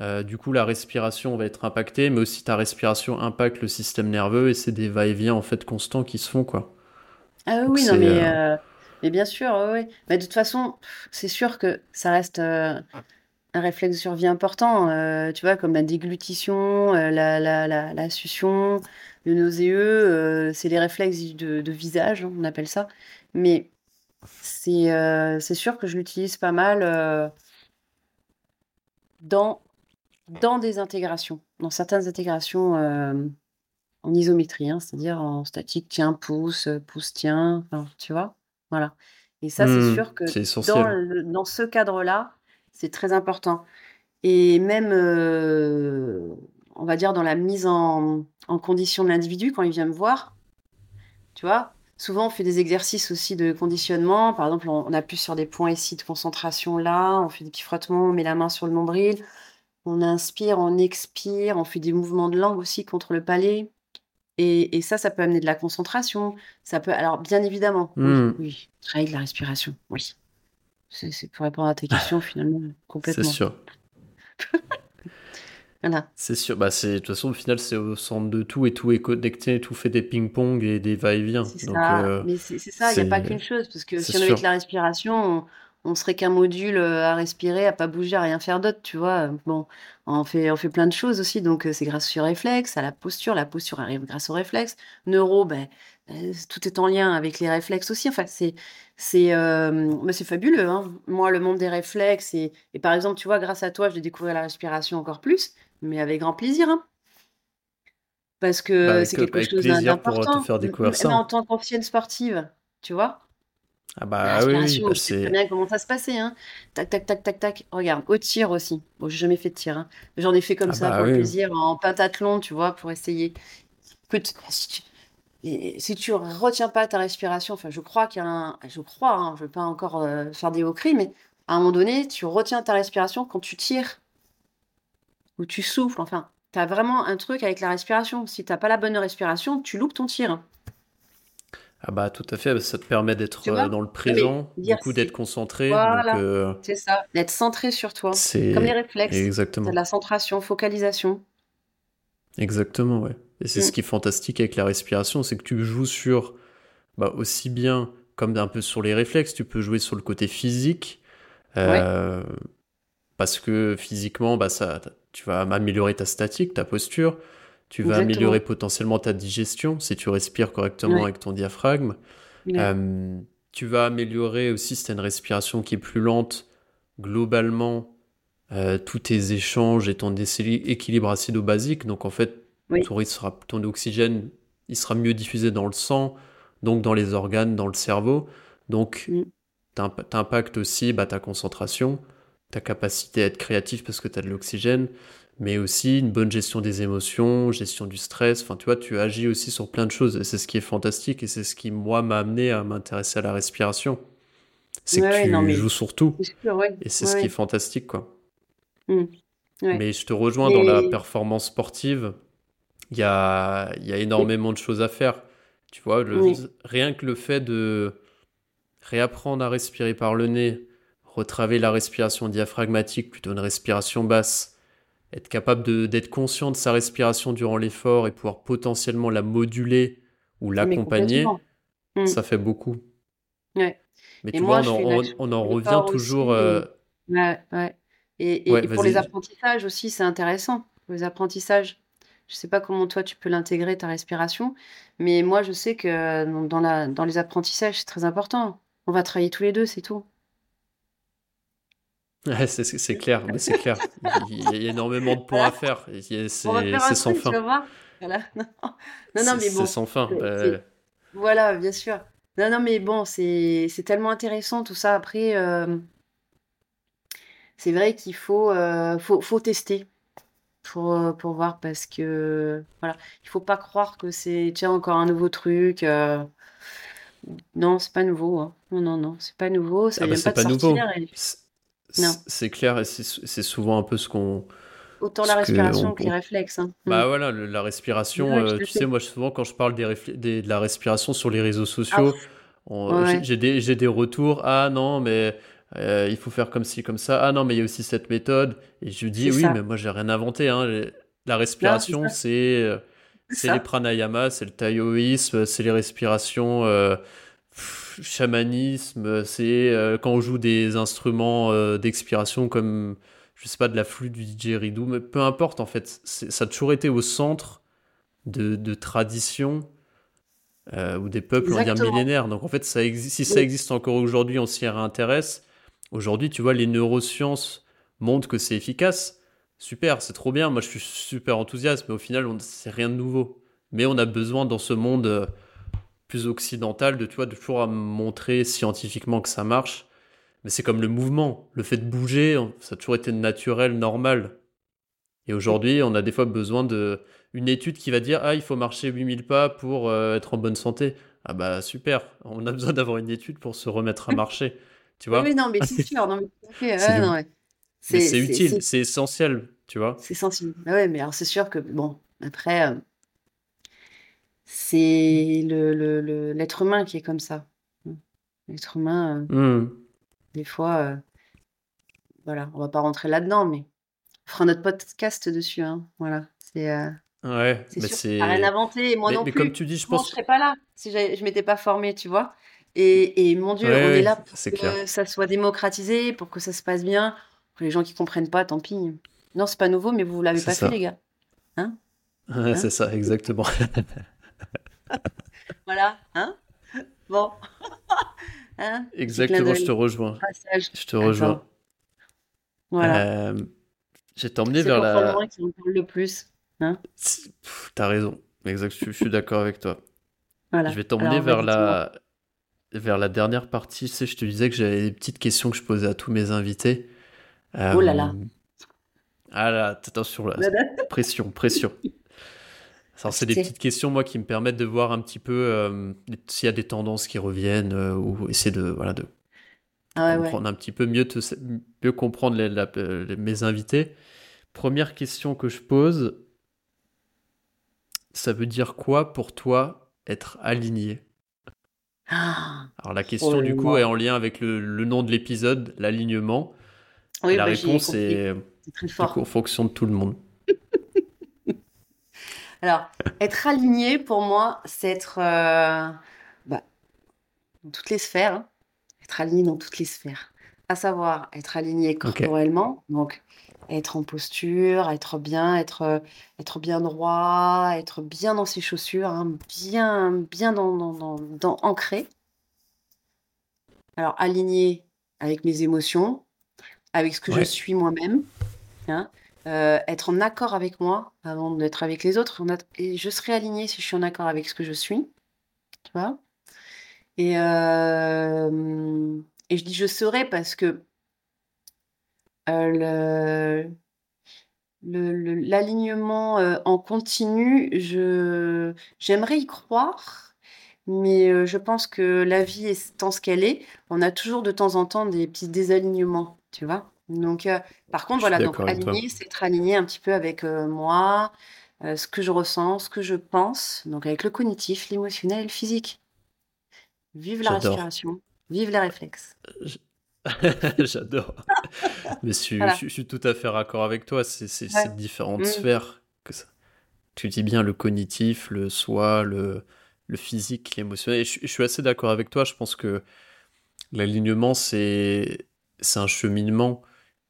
Euh, du coup, la respiration va être impactée, mais aussi ta respiration impacte le système nerveux et c'est des va-et-vient en fait constants qui se font quoi. Ah oui, non mais, euh, euh, mais bien sûr, oui. Mais de toute façon, c'est sûr que ça reste un réflexe de survie important, tu vois, comme la déglutition, la, la, la, la succion, le nauséeux, c'est les réflexes de, de visage, on appelle ça. Mais c'est c'est sûr que je l'utilise pas mal dans dans des intégrations, dans certaines intégrations euh, en isométrie, hein, c'est-à-dire en statique, tiens, pouce, pouce, tiens, tu vois, voilà. Et ça, c'est mmh, sûr que dans, dans ce cadre-là, c'est très important. Et même, euh, on va dire, dans la mise en, en condition de l'individu, quand il vient me voir, tu vois, souvent on fait des exercices aussi de conditionnement. Par exemple, on, on appuie sur des points ici de concentration là, on fait des petits frottements, on met la main sur le nombril, on inspire, on expire, on fait des mouvements de langue aussi contre le palais. Et, ça, ça peut amener de la concentration. Ça peut, alors bien évidemment, oui, mmh. oui, travailler de la respiration, oui. C'est pour répondre à tes questions finalement complètement. C'est sûr. voilà. C'est sûr. Bah c'est de toute façon au final c'est au centre de tout et tout est connecté, tout fait des ping-pong et des va-et-vient. C'est ça. Euh, Mais c'est ça. Il n'y a pas qu'une chose parce que si on avait que la respiration, on serait qu'un module euh, à respirer, à pas bouger, à rien faire d'autre, tu vois. Bon, on fait, on fait plein de choses aussi, donc euh, c'est grâce au réflexe, à la posture. La posture arrive grâce au réflexe. Neuro, ben, euh, tout est en lien avec les réflexes aussi. Enfin, c'est, c'est, c'est fabuleux. Hein. Moi, le monde des réflexes et, et, par exemple, tu vois, grâce à toi, je vais découvrir la respiration encore plus, mais avec grand plaisir. Hein. Parce que bah, c'est quelque chose d'important. faire découvrir ça. en tant qu'ancienne sportive, tu vois. Ah bah oui, oui bah sais bien comment ça se passait. Hein. Tac, tac, tac, tac, tac. Regarde, au tir aussi. Bon, j'ai jamais fait de tir. Hein. J'en ai fait comme ah ça bah pour le plaisir, en pentathlon, tu vois, pour essayer. Écoute, si tu, si tu retiens pas ta respiration, enfin, je crois qu'il y a un. Je crois, hein, je veux pas encore euh, faire des hauts cris, mais à un moment donné, tu retiens ta respiration quand tu tires ou tu souffles. Enfin, tu as vraiment un truc avec la respiration. Si tu pas la bonne respiration, tu loupes ton tir. Ah bah tout à fait, ça te permet d'être euh, dans le présent, du coup d'être concentré. Voilà, euh, c'est ça, d'être centré sur toi. Comme les réflexes. Exactement. de la centration, focalisation. Exactement, ouais. Et c'est ce mm. qui est fantastique avec la respiration, c'est que tu joues sur, bah, aussi bien comme un peu sur les réflexes, tu peux jouer sur le côté physique, euh, parce que physiquement, bah, ça, tu vas améliorer ta statique, ta posture, tu vas améliorer potentiellement ta digestion si tu respires correctement avec ton diaphragme. Euh, tu vas améliorer aussi si tu as une respiration qui est plus lente, globalement, euh, tous tes échanges et ton équilibre acido-basique. Donc en fait, ton, sera, ton oxygène il sera mieux diffusé dans le sang, donc dans les organes, dans le cerveau. Donc mm. tu impactes aussi bah, ta concentration, ta capacité à être créatif parce que tu as de l'oxygène mais aussi une bonne gestion des émotions, gestion du stress. Enfin, tu vois, tu agis aussi sur plein de choses. Et c'est ce qui est fantastique et c'est ce qui, moi, m'a amené à m'intéresser à la respiration. C'est que tu joues sur tout. Et c'est ce qui est fantastique, quoi. Mmh. Mais je te rejoins dans la performance sportive. Il y a, y a énormément de choses à faire. Tu vois, rien que le fait de réapprendre à respirer par le nez, retravailler la respiration diaphragmatique, plutôt une respiration basse, être capable d'être conscient de sa respiration durant l'effort et pouvoir potentiellement la moduler ou l'accompagner, mmh. ça fait beaucoup. Ouais. Mais tu vois, on, en revient toujours. Euh, ouais, ouais. Et, et, pour les apprentissages aussi, c'est intéressant. Les apprentissages, je sais pas comment toi tu peux l'intégrer, ta respiration, mais moi je sais que dans, la, dans les apprentissages, c'est très important. On va travailler tous les deux, c'est tout c'est clair, c'est clair. Il y a énormément de points à faire. C'est sans fin. Voilà. Non, non, mais bon. C'est sans fin. Voilà, bien sûr. Non, non, mais bon, c'est tellement intéressant tout ça. Après, euh, c'est vrai qu'il faut, euh, faut, faut tester. pour, euh, pour voir parce que voilà, il faut pas croire que c'est tiens encore un nouveau truc. euh, Non, c'est pas nouveau. hein. Non, non, non, c'est pas nouveau. Ça Ah bah vient pas c'est de pas nouveau. sortir. et- C'est clair et c'est souvent un peu ce qu'on autant la que on, respiration que les réflexes. hein. Bah voilà le- la respiration ouais, euh, tu sais moi souvent quand je parle des, réflé- des- de la respiration sur les réseaux Ah, sociaux on- j'ai ouais, j'ai des retours ah non mais euh, il faut faire comme ci comme ça ah non mais il y a aussi cette méthode. Et je dis oui mais moi j'ai rien inventé hein. La respiration c'est euh, C'est les pranayamas c'est le taoïsme c'est les respirations euh, pff, chamanisme c'est euh, quand on joue des instruments euh, d'expiration comme je sais pas de la flûte du didgeridoo mais peu importe en fait ça a toujours été au centre de, de traditions euh, ou des peuples on va dire millénaires. Donc en fait ça si ça existe encore aujourd'hui on s'y réintéresse aujourd'hui tu vois les neurosciences montrent que c'est efficace. Super c'est trop bien. Moi je suis super enthousiaste mais au final c'est rien de nouveau. Mais on a besoin dans ce monde plus occidental de tu vois de toujours à montrer scientifiquement que ça marche. Mais c'est comme le mouvement le fait de bouger ça a toujours été naturel normal. Et aujourd'hui on a des fois besoin de une étude qui va dire ah il faut marcher 8000 pas pour euh, être en bonne santé. Ah bah super. On a besoin d'avoir une étude pour se remettre à marcher. Tu oui, vois? non, mais c'est sûr. Non, mais c'est Ouais, utile c'est, essentiel tu vois? C'est sensible. Ah ouais, mais alors c'est sûr que, bon, après, euh, c'est le, le, le- l'être humain qui est comme ça. L'être humain, euh, Hmm. des fois, euh, voilà, on va pas rentrer là-dedans, mais on fera notre podcast dessus, hein. Voilà. C'est, euh, ouais c'est mais. T'as rien c'est inventé, moi mais, non mais comme plus. tu dis je Moi, je pense serais pas là si je m'étais pas formée, tu vois. Et, et mon Dieu, ouais on est là pour c'est clair que ça soit démocratisé, pour que ça se passe bien. Pour les gens qui comprennent pas, tant pis. Non, c'est pas nouveau, mais vous l'avez c'est pas fait, les gars. Hein? Ouais, Hein? c'est ça exactement Voilà. Hein? Bon. Hein? Exactement je te rejoins Passage. je te rejoins Attends. Voilà. Euh, je vais t'emmener C'est vers la moins qui en parle le plus. Hein? T'as raison, exact, je, je suis d'accord avec toi. Je Voilà. vais t'emmener vers la, vers la dernière partie. Tu sais, je te disais que j'avais des petites questions que je posais à tous mes invités. Oh là là. Euh, Ah là, attention là. pression, pression. C'est des petites questions, moi, qui me permettent de voir un petit peu euh, s'il y a des tendances qui reviennent euh, ou essayer de, voilà, de Ah ouais. comprendre un petit peu mieux, te- mieux comprendre les- la- les- mes invités. Première question que je pose, ça veut dire quoi pour toi être aligné? Ah, Alors la oh question là du coup est en lien avec le, le nom de l'épisode, l'alignement. Oui, la bah, réponse est du coup en fonction de tout le monde. Alors, être aligné, pour moi, c'est être euh, bah, dans toutes les sphères. hein. Être aligné dans toutes les sphères. À savoir, être aligné corporellement, donc être en posture, être bien, être, être bien droit, être bien dans ses chaussures, hein, bien, bien dans, dans, dans, dans- ancré. Alors, aligné avec mes émotions, avec ce que je suis moi-même, hein, euh, être en accord avec moi avant d'être avec les autres. Et je serai alignée si je suis en accord avec ce que je suis, tu vois. Et, euh, je dis je serai parce que euh, l'alignement en continu, j'aimerais y croire, mais je pense que la vie étant ce qu'elle est, on a toujours de temps en temps des petits désalignements, tu vois. Donc, euh, par contre, voilà, donc aligné, c'est être aligné un petit peu avec euh, moi, euh, ce que je ressens, ce que je pense, donc avec le cognitif, l'émotionnel et le physique. Vive la respiration, vive les réflexes. J'adore. Mais je suis, Voilà. je, je suis tout à fait raccord avec toi. C'est Ouais. différentes Mm. sphères que ça- Tu dis bien le cognitif, le soi, le, le physique, l'émotionnel. Je, je suis assez d'accord avec toi. Je pense que l'alignement, c'est c'est un cheminement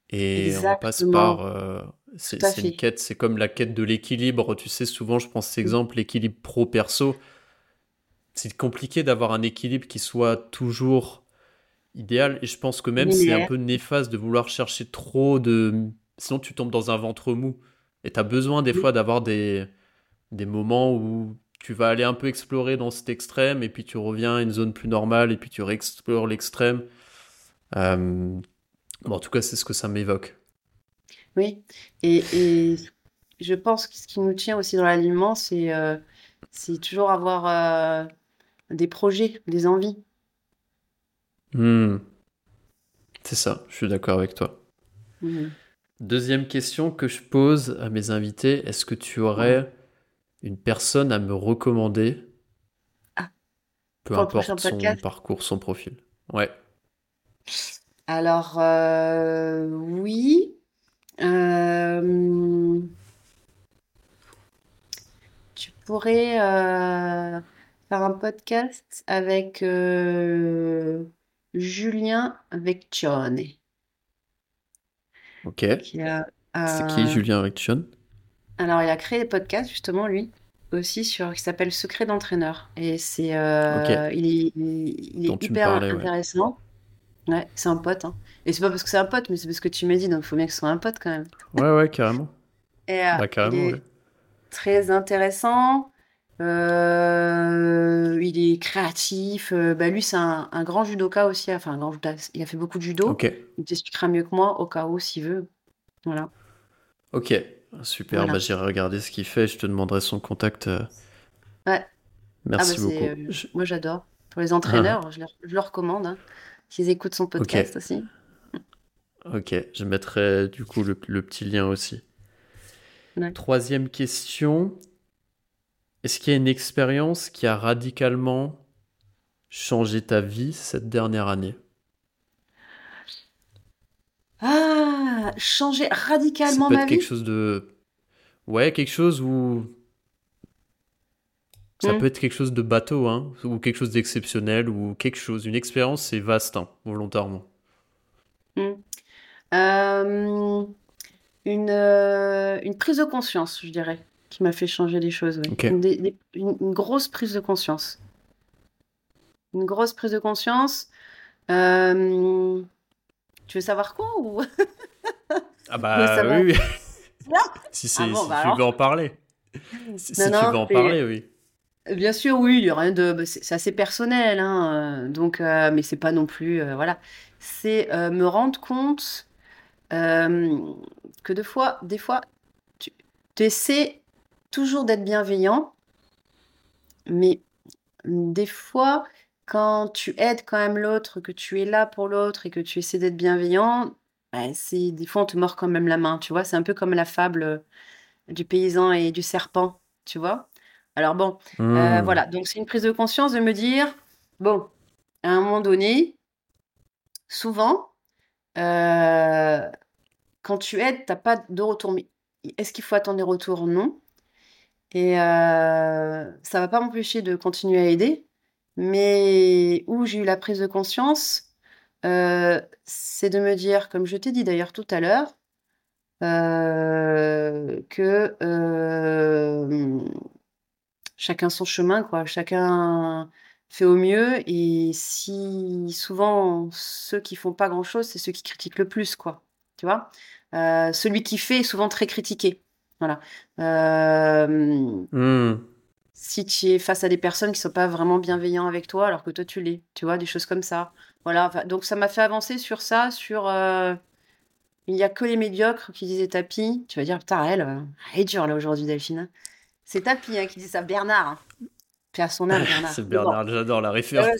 et on passe Exactement. par. euh, c'est une quête, c'est comme la quête de l'équilibre. Tu sais, souvent, je pense cet exemple, l'équilibre pro-perso. C'est compliqué d'avoir un équilibre qui soit toujours idéal. Et je pense que même c'est un peu néfaste de vouloir chercher trop de. Sinon, tu tombes dans un ventre mou. Et tu as besoin des Oui. fois d'avoir des, des moments où tu vas aller un peu explorer dans cet extrême, et puis tu reviens à une zone plus normale, et puis tu réexplores l'extrême. Euh, Bon, en tout cas, c'est ce que ça m'évoque. Oui, et, et je pense que ce qui nous tient aussi dans l'alignement, c'est c'est toujours avoir des projets, des envies. Hmm. C'est ça, je suis d'accord avec toi. Mmh. Deuxième question que je pose à mes invités, est-ce que tu aurais une personne à me recommander? Ah. Peu importe son parcours, son profil. Ouais. Alors, euh, oui. Euh, tu pourrais euh, faire un podcast avec Julien Vecchione. Ok. C'est qui Julien Vecchione? Alors, il a créé des podcasts, justement, lui, aussi, sur, qui s'appelle Secret d'entraîneur. Et c'est, il est, il, est hyper intéressant. Ouais, c'est un pote. Hein. Et c'est pas parce que c'est un pote, mais c'est parce que tu m'as dit, donc il faut bien que ce soit un pote quand même. Ouais, ouais, carrément. Et, bah, carrément, Très intéressant. Euh, il est créatif. Euh, bah, lui, c'est un, grand judoka aussi. Enfin, un grand Il a fait beaucoup de judo. Ok. Il t'expliquera mieux que moi, au cas où, s'il veut. Voilà. Ok, super. Bah, j'irai regarder ce qu'il fait. Je te demanderai son contact. Euh. Ouais. Merci ah, bah, beaucoup. Moi, j'adore. Pour les entraîneurs, ah. je, je, le recommande. Hein qu'ils écoutent son podcast aussi. Ok, je mettrai du coup le, petit lien aussi. Troisième question. Est-ce qu'il y a une expérience qui a radicalement changé ta vie cette dernière année? Ah, changer radicalement Ça peut ma être quelque chose de... Ouais, quelque chose où ça peut être quelque chose de bateau, hein, ou quelque chose d'exceptionnel, ou quelque chose. Une expérience, c'est vaste, hein, volontairement. Euh, une, euh, une prise de conscience, je dirais, qui m'a fait changer les choses. Une, grosse prise de conscience. Une grosse prise de conscience. Euh, tu veux savoir quoi ou... Ah bah oui, si, ah si, bah tu veux en parler. Si, tu veux en parler, oui. Bien sûr, oui, il y a rien de. Bah, c'est assez personnel, hein, euh, donc, euh, mais c'est pas non plus. Euh, voilà. C'est me rendre compte que des fois, des fois, tu essaies toujours d'être bienveillant, mais des fois, quand tu aides quand même l'autre, que tu es là pour l'autre et que tu essaies d'être bienveillant, bah, des fois on te mord quand même la main, tu vois? C'est un peu comme la fable du paysan et du serpent, tu vois? Alors bon, euh, hmm. voilà, donc c'est une prise de conscience de me dire, bon, à un moment donné, souvent, euh, quand tu aides, tu n'as pas de retour. Mais est-ce qu'il faut attendre des retours? Non. Et euh, ça va pas m'empêcher de continuer à aider. Mais où j'ai eu la prise de conscience, c'est de me dire, comme je t'ai dit d'ailleurs tout à l'heure, que chacun son chemin, quoi. Chacun fait au mieux. Et si souvent ceux qui font pas grand chose, c'est ceux qui critiquent le plus, quoi. Tu vois? Euh, Celui qui fait est souvent très critiqué. Voilà. Euh, mmh. Si tu es face à des personnes qui sont pas vraiment bienveillants avec toi, alors que toi tu l'es, tu vois, des choses comme ça. Voilà. donc ça m'a fait avancer sur ça, sur euh, il n'y a que les médiocres qui disaient tapis. Tu vas dire, putain, elle, elle est dure là aujourd'hui, Delphine. C'est Tapi hein, qui dit ça, Bernard. Puis à son âme, Bernard. c'est Bernard, j'adore la référence.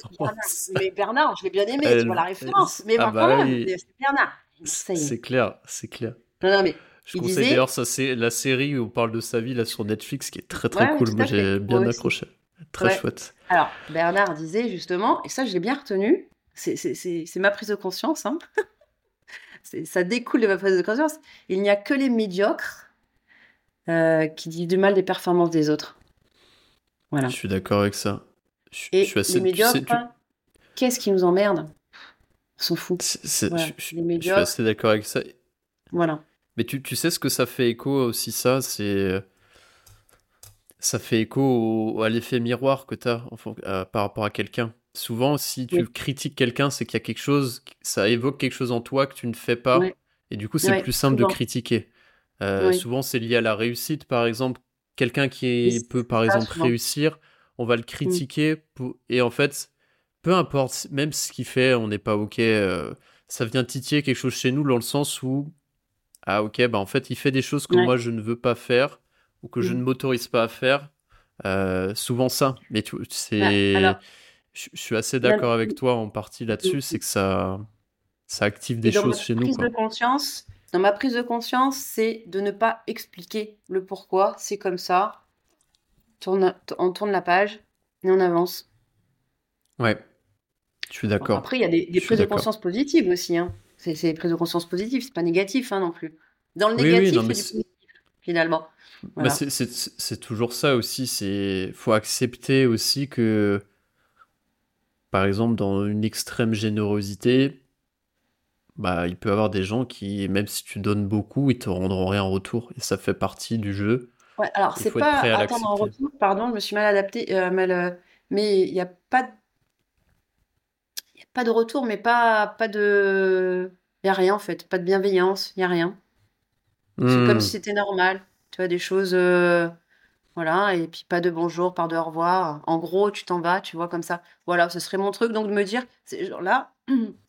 mais Bernard, je l'ai bien aimé, tu vois la référence. Mais ah bah c'est Bernard. C'est clair, c'est clair. Non, non, mais je conseille d'ailleurs c'est la série où on parle de sa vie là sur Netflix qui est très très cool. Moi j'ai bien accroché. Très chouette. Alors Bernard disait justement, et ça je l'ai bien retenu, c'est ma prise de conscience, hein. ça découle de ma prise de conscience, il n'y a que les médiocres euh, qui dit du mal des performances des autres. Voilà. Je suis d'accord avec ça. Je, Et je suis assez, les médiocres, qu'est-ce qui nous emmerde? S'en fout. je, suis assez d'accord avec ça. Voilà. Mais tu, tu, sais ce que ça fait écho aussi, ça C'est. Ça fait écho à l'effet miroir que tu as euh, par rapport à quelqu'un. Souvent, si tu critiques quelqu'un, c'est qu'il y a quelque chose, ça évoque quelque chose en toi que tu ne fais pas. Et du coup, c'est plus simple de critiquer. Euh, souvent, c'est lié à la réussite, par exemple. Quelqu'un qui peut, par exemple, réussir, on va le mmh. critiquer. Et en fait, peu importe, même ce qu'il fait, on n'est pas OK. Euh, ça vient titiller quelque chose chez nous dans le sens où, Ah ok, bah en fait il fait des choses que moi je ne veux pas faire ou que je mm. ne m'autorise pas à faire. Euh, souvent ça. Mais c'est... Bah, je, suis assez d'accord avec toi en partie là-dessus, mm. c'est que ça, ça active des choses chez nous. De conscience, dans ma prise de conscience, c'est de ne pas expliquer le pourquoi, c'est comme ça. Tourne, on tourne la page et on avance. Ouais, je suis d'accord. après, il y a des, prises de conscience positives aussi. Hein. C'est des prises de conscience positives, c'est pas négatif hein, non plus. Dans le négatif, c'est positif, finalement. Bah, c'est toujours ça aussi. C'est faut accepter aussi que, par exemple, dans une extrême générosité, bah, il peut y avoir des gens qui, même si tu donnes beaucoup, ils te rendront rien en retour. Et ça fait partie du jeu. Ouais, alors c'est pas attendre en retour, pardon, je me suis mal adapté, euh, mal, euh, mais il n'y a pas de... Y a pas de retour, mais pas, pas de. Il n'y a rien en fait, pas de bienveillance, il n'y a rien. C'est comme hmm. si c'était normal, tu vois, des choses. Euh, voilà, et puis pas de bonjour, pas de au revoir. En gros, tu t'en vas, tu vois, comme ça. Voilà, ce serait mon truc, donc de me dire, ces gens-là,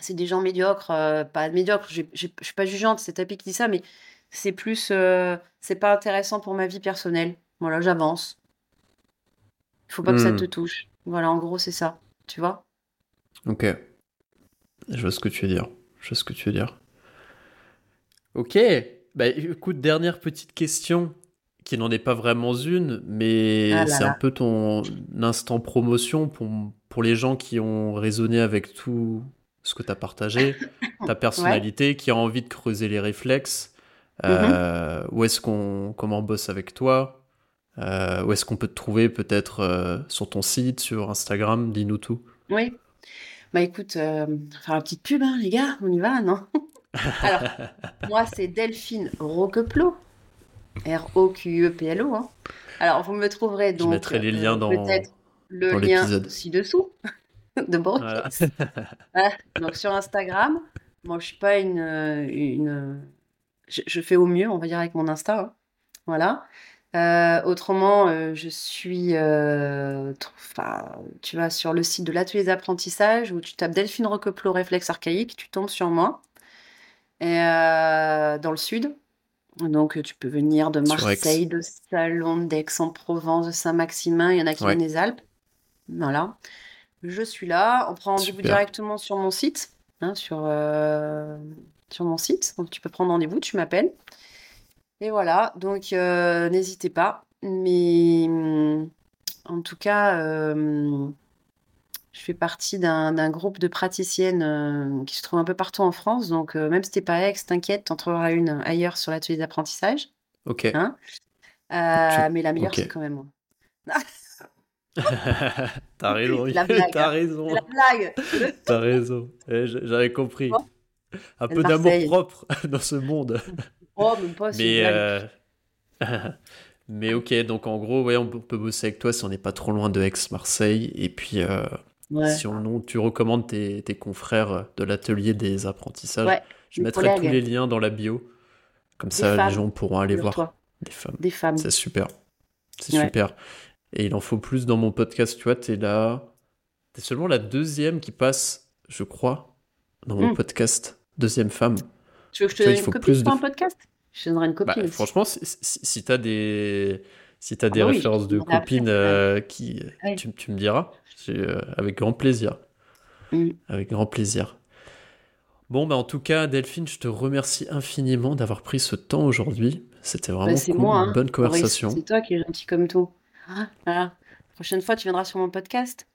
c'est des gens médiocres, euh, pas médiocres, je suis pas jugeante, c'est Tapi qui dit ça, mais c'est plus, euh, c'est pas intéressant pour ma vie personnelle. Voilà, j'avance. Il faut pas que ça hmm. te touche. Voilà, en gros, c'est ça, tu vois. Ok. Je vois ce que tu veux dire. Je vois ce que tu veux dire. Ok. Bah écoute, dernière petite question qui n'en est pas vraiment une, mais ah c'est un peu ton instant promotion pour, pour les gens qui ont raisonné avec tout, ce que tu as partagé, ta personnalité, qui a envie de creuser les réflexes. Euh, mm-hmm. Où est-ce qu'on, comment on bosse avec toi euh, Où est-ce qu'on peut te trouver peut-être euh, sur ton site, sur Instagram Dis-nous tout. Oui. Bah écoute, faire une petite pub, hein, les gars, on y va, non? Alors, moi, c'est Delphine Roqueplot. R-O-Q-E-P-L-O. Hein. Alors, vous me trouverez donc. Je mettrai les liens dans, le lien ci-dessous. de Donc sur Instagram, moi je suis pas une, une je, fais au mieux, on va dire avec mon Insta, hein. voilà. Euh, autrement, euh, je suis, euh, tu vas sur le site de l'atelier d'apprentissage où tu tapes Delphine Roqueplot réflexe archaïque, tu tombes sur moi. Et dans le sud, donc tu peux venir de Marseille, de Salon, d'Aix-en-Provence, de Saint-Maximin, il y en a qui viennent des Alpes, voilà je suis là. On prend rendez-vous directement sur mon site, hein, sur, euh, sur mon site. Donc tu peux prendre rendez-vous, tu m'appelles. Et voilà, donc euh, n'hésitez pas. Mais en tout cas, euh, je fais partie d'un groupe de praticiennes qui se trouve un peu partout en France. Donc même si t'es pas ex, t'inquiète, t'en trouveras une ailleurs sur l'atelier d'apprentissage. Ok. Hein mais la meilleure, c'est quand même moi. T'as raison, t'as raison. La blague. T'as raison. Eh, j'avais compris. Un peu d'amour propre dans ce monde. Oh, même pas. Mais, euh... mais ok, donc en gros, ouais, on peut bosser avec toi si on n'est pas trop loin de Aix-Marseille. Et puis, euh... si on, tu recommandes tes, tes confrères de l'atelier des apprentissages, ouais, je mettrai tous les liens dans la bio. Comme ça, les gens pourront aller voir. Des femmes. Des femmes. C'est super. C'est super. Et il en faut plus dans mon podcast, tu vois, t'es là. T'es seulement la deuxième qui passe, je crois, dans mon hmm. podcast. Deuxième femme. Tu veux que je te donne une copie de... un podcast? Je te donnerai une copie. Bah, franchement, si, si, t'as des, si as des ah références de copines euh, qui, tu, tu, me diras. Euh, avec grand plaisir. Hmm. Avec grand plaisir. Bon, bah en tout cas, Delphine, je te remercie infiniment d'avoir pris ce temps aujourd'hui. C'était vraiment bah, cool, une hein. bonne conversation. C'est toi qui es gentil comme tout. Ah, La prochaine fois, tu viendras sur mon podcast.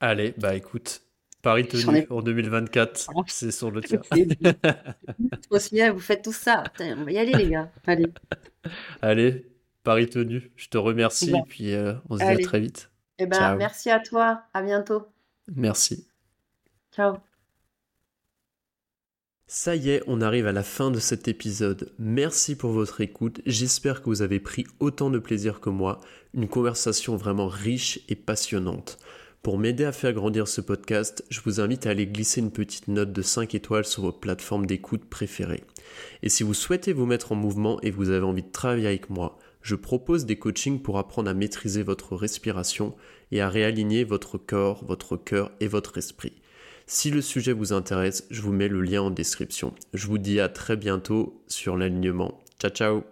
Allez, bah écoute, Paris tenu en 2024, c'est sur le tien. aussi vous faites tout ça. on va y aller, les gars. Allez. Allez, Paris tenu. Je te remercie, et puis euh, on se dit à très vite. Eh ben, merci à toi. À bientôt. Merci. Ciao. Ça y est, on arrive à la fin de cet épisode. Merci pour votre écoute. J'espère que vous avez pris autant de plaisir que moi. Une conversation vraiment riche et passionnante. Pour m'aider à faire grandir ce podcast, je vous invite à aller glisser une petite note de 5 étoiles sur vos plateformes d'écoute préférées. Et si vous souhaitez vous mettre en mouvement et vous avez envie de travailler avec moi, je propose des coachings pour apprendre à maîtriser votre respiration et à réaligner votre corps, votre cœur et votre esprit. Si le sujet vous intéresse, je vous mets le lien en description. Je vous dis à très bientôt sur l'alignement. Ciao ciao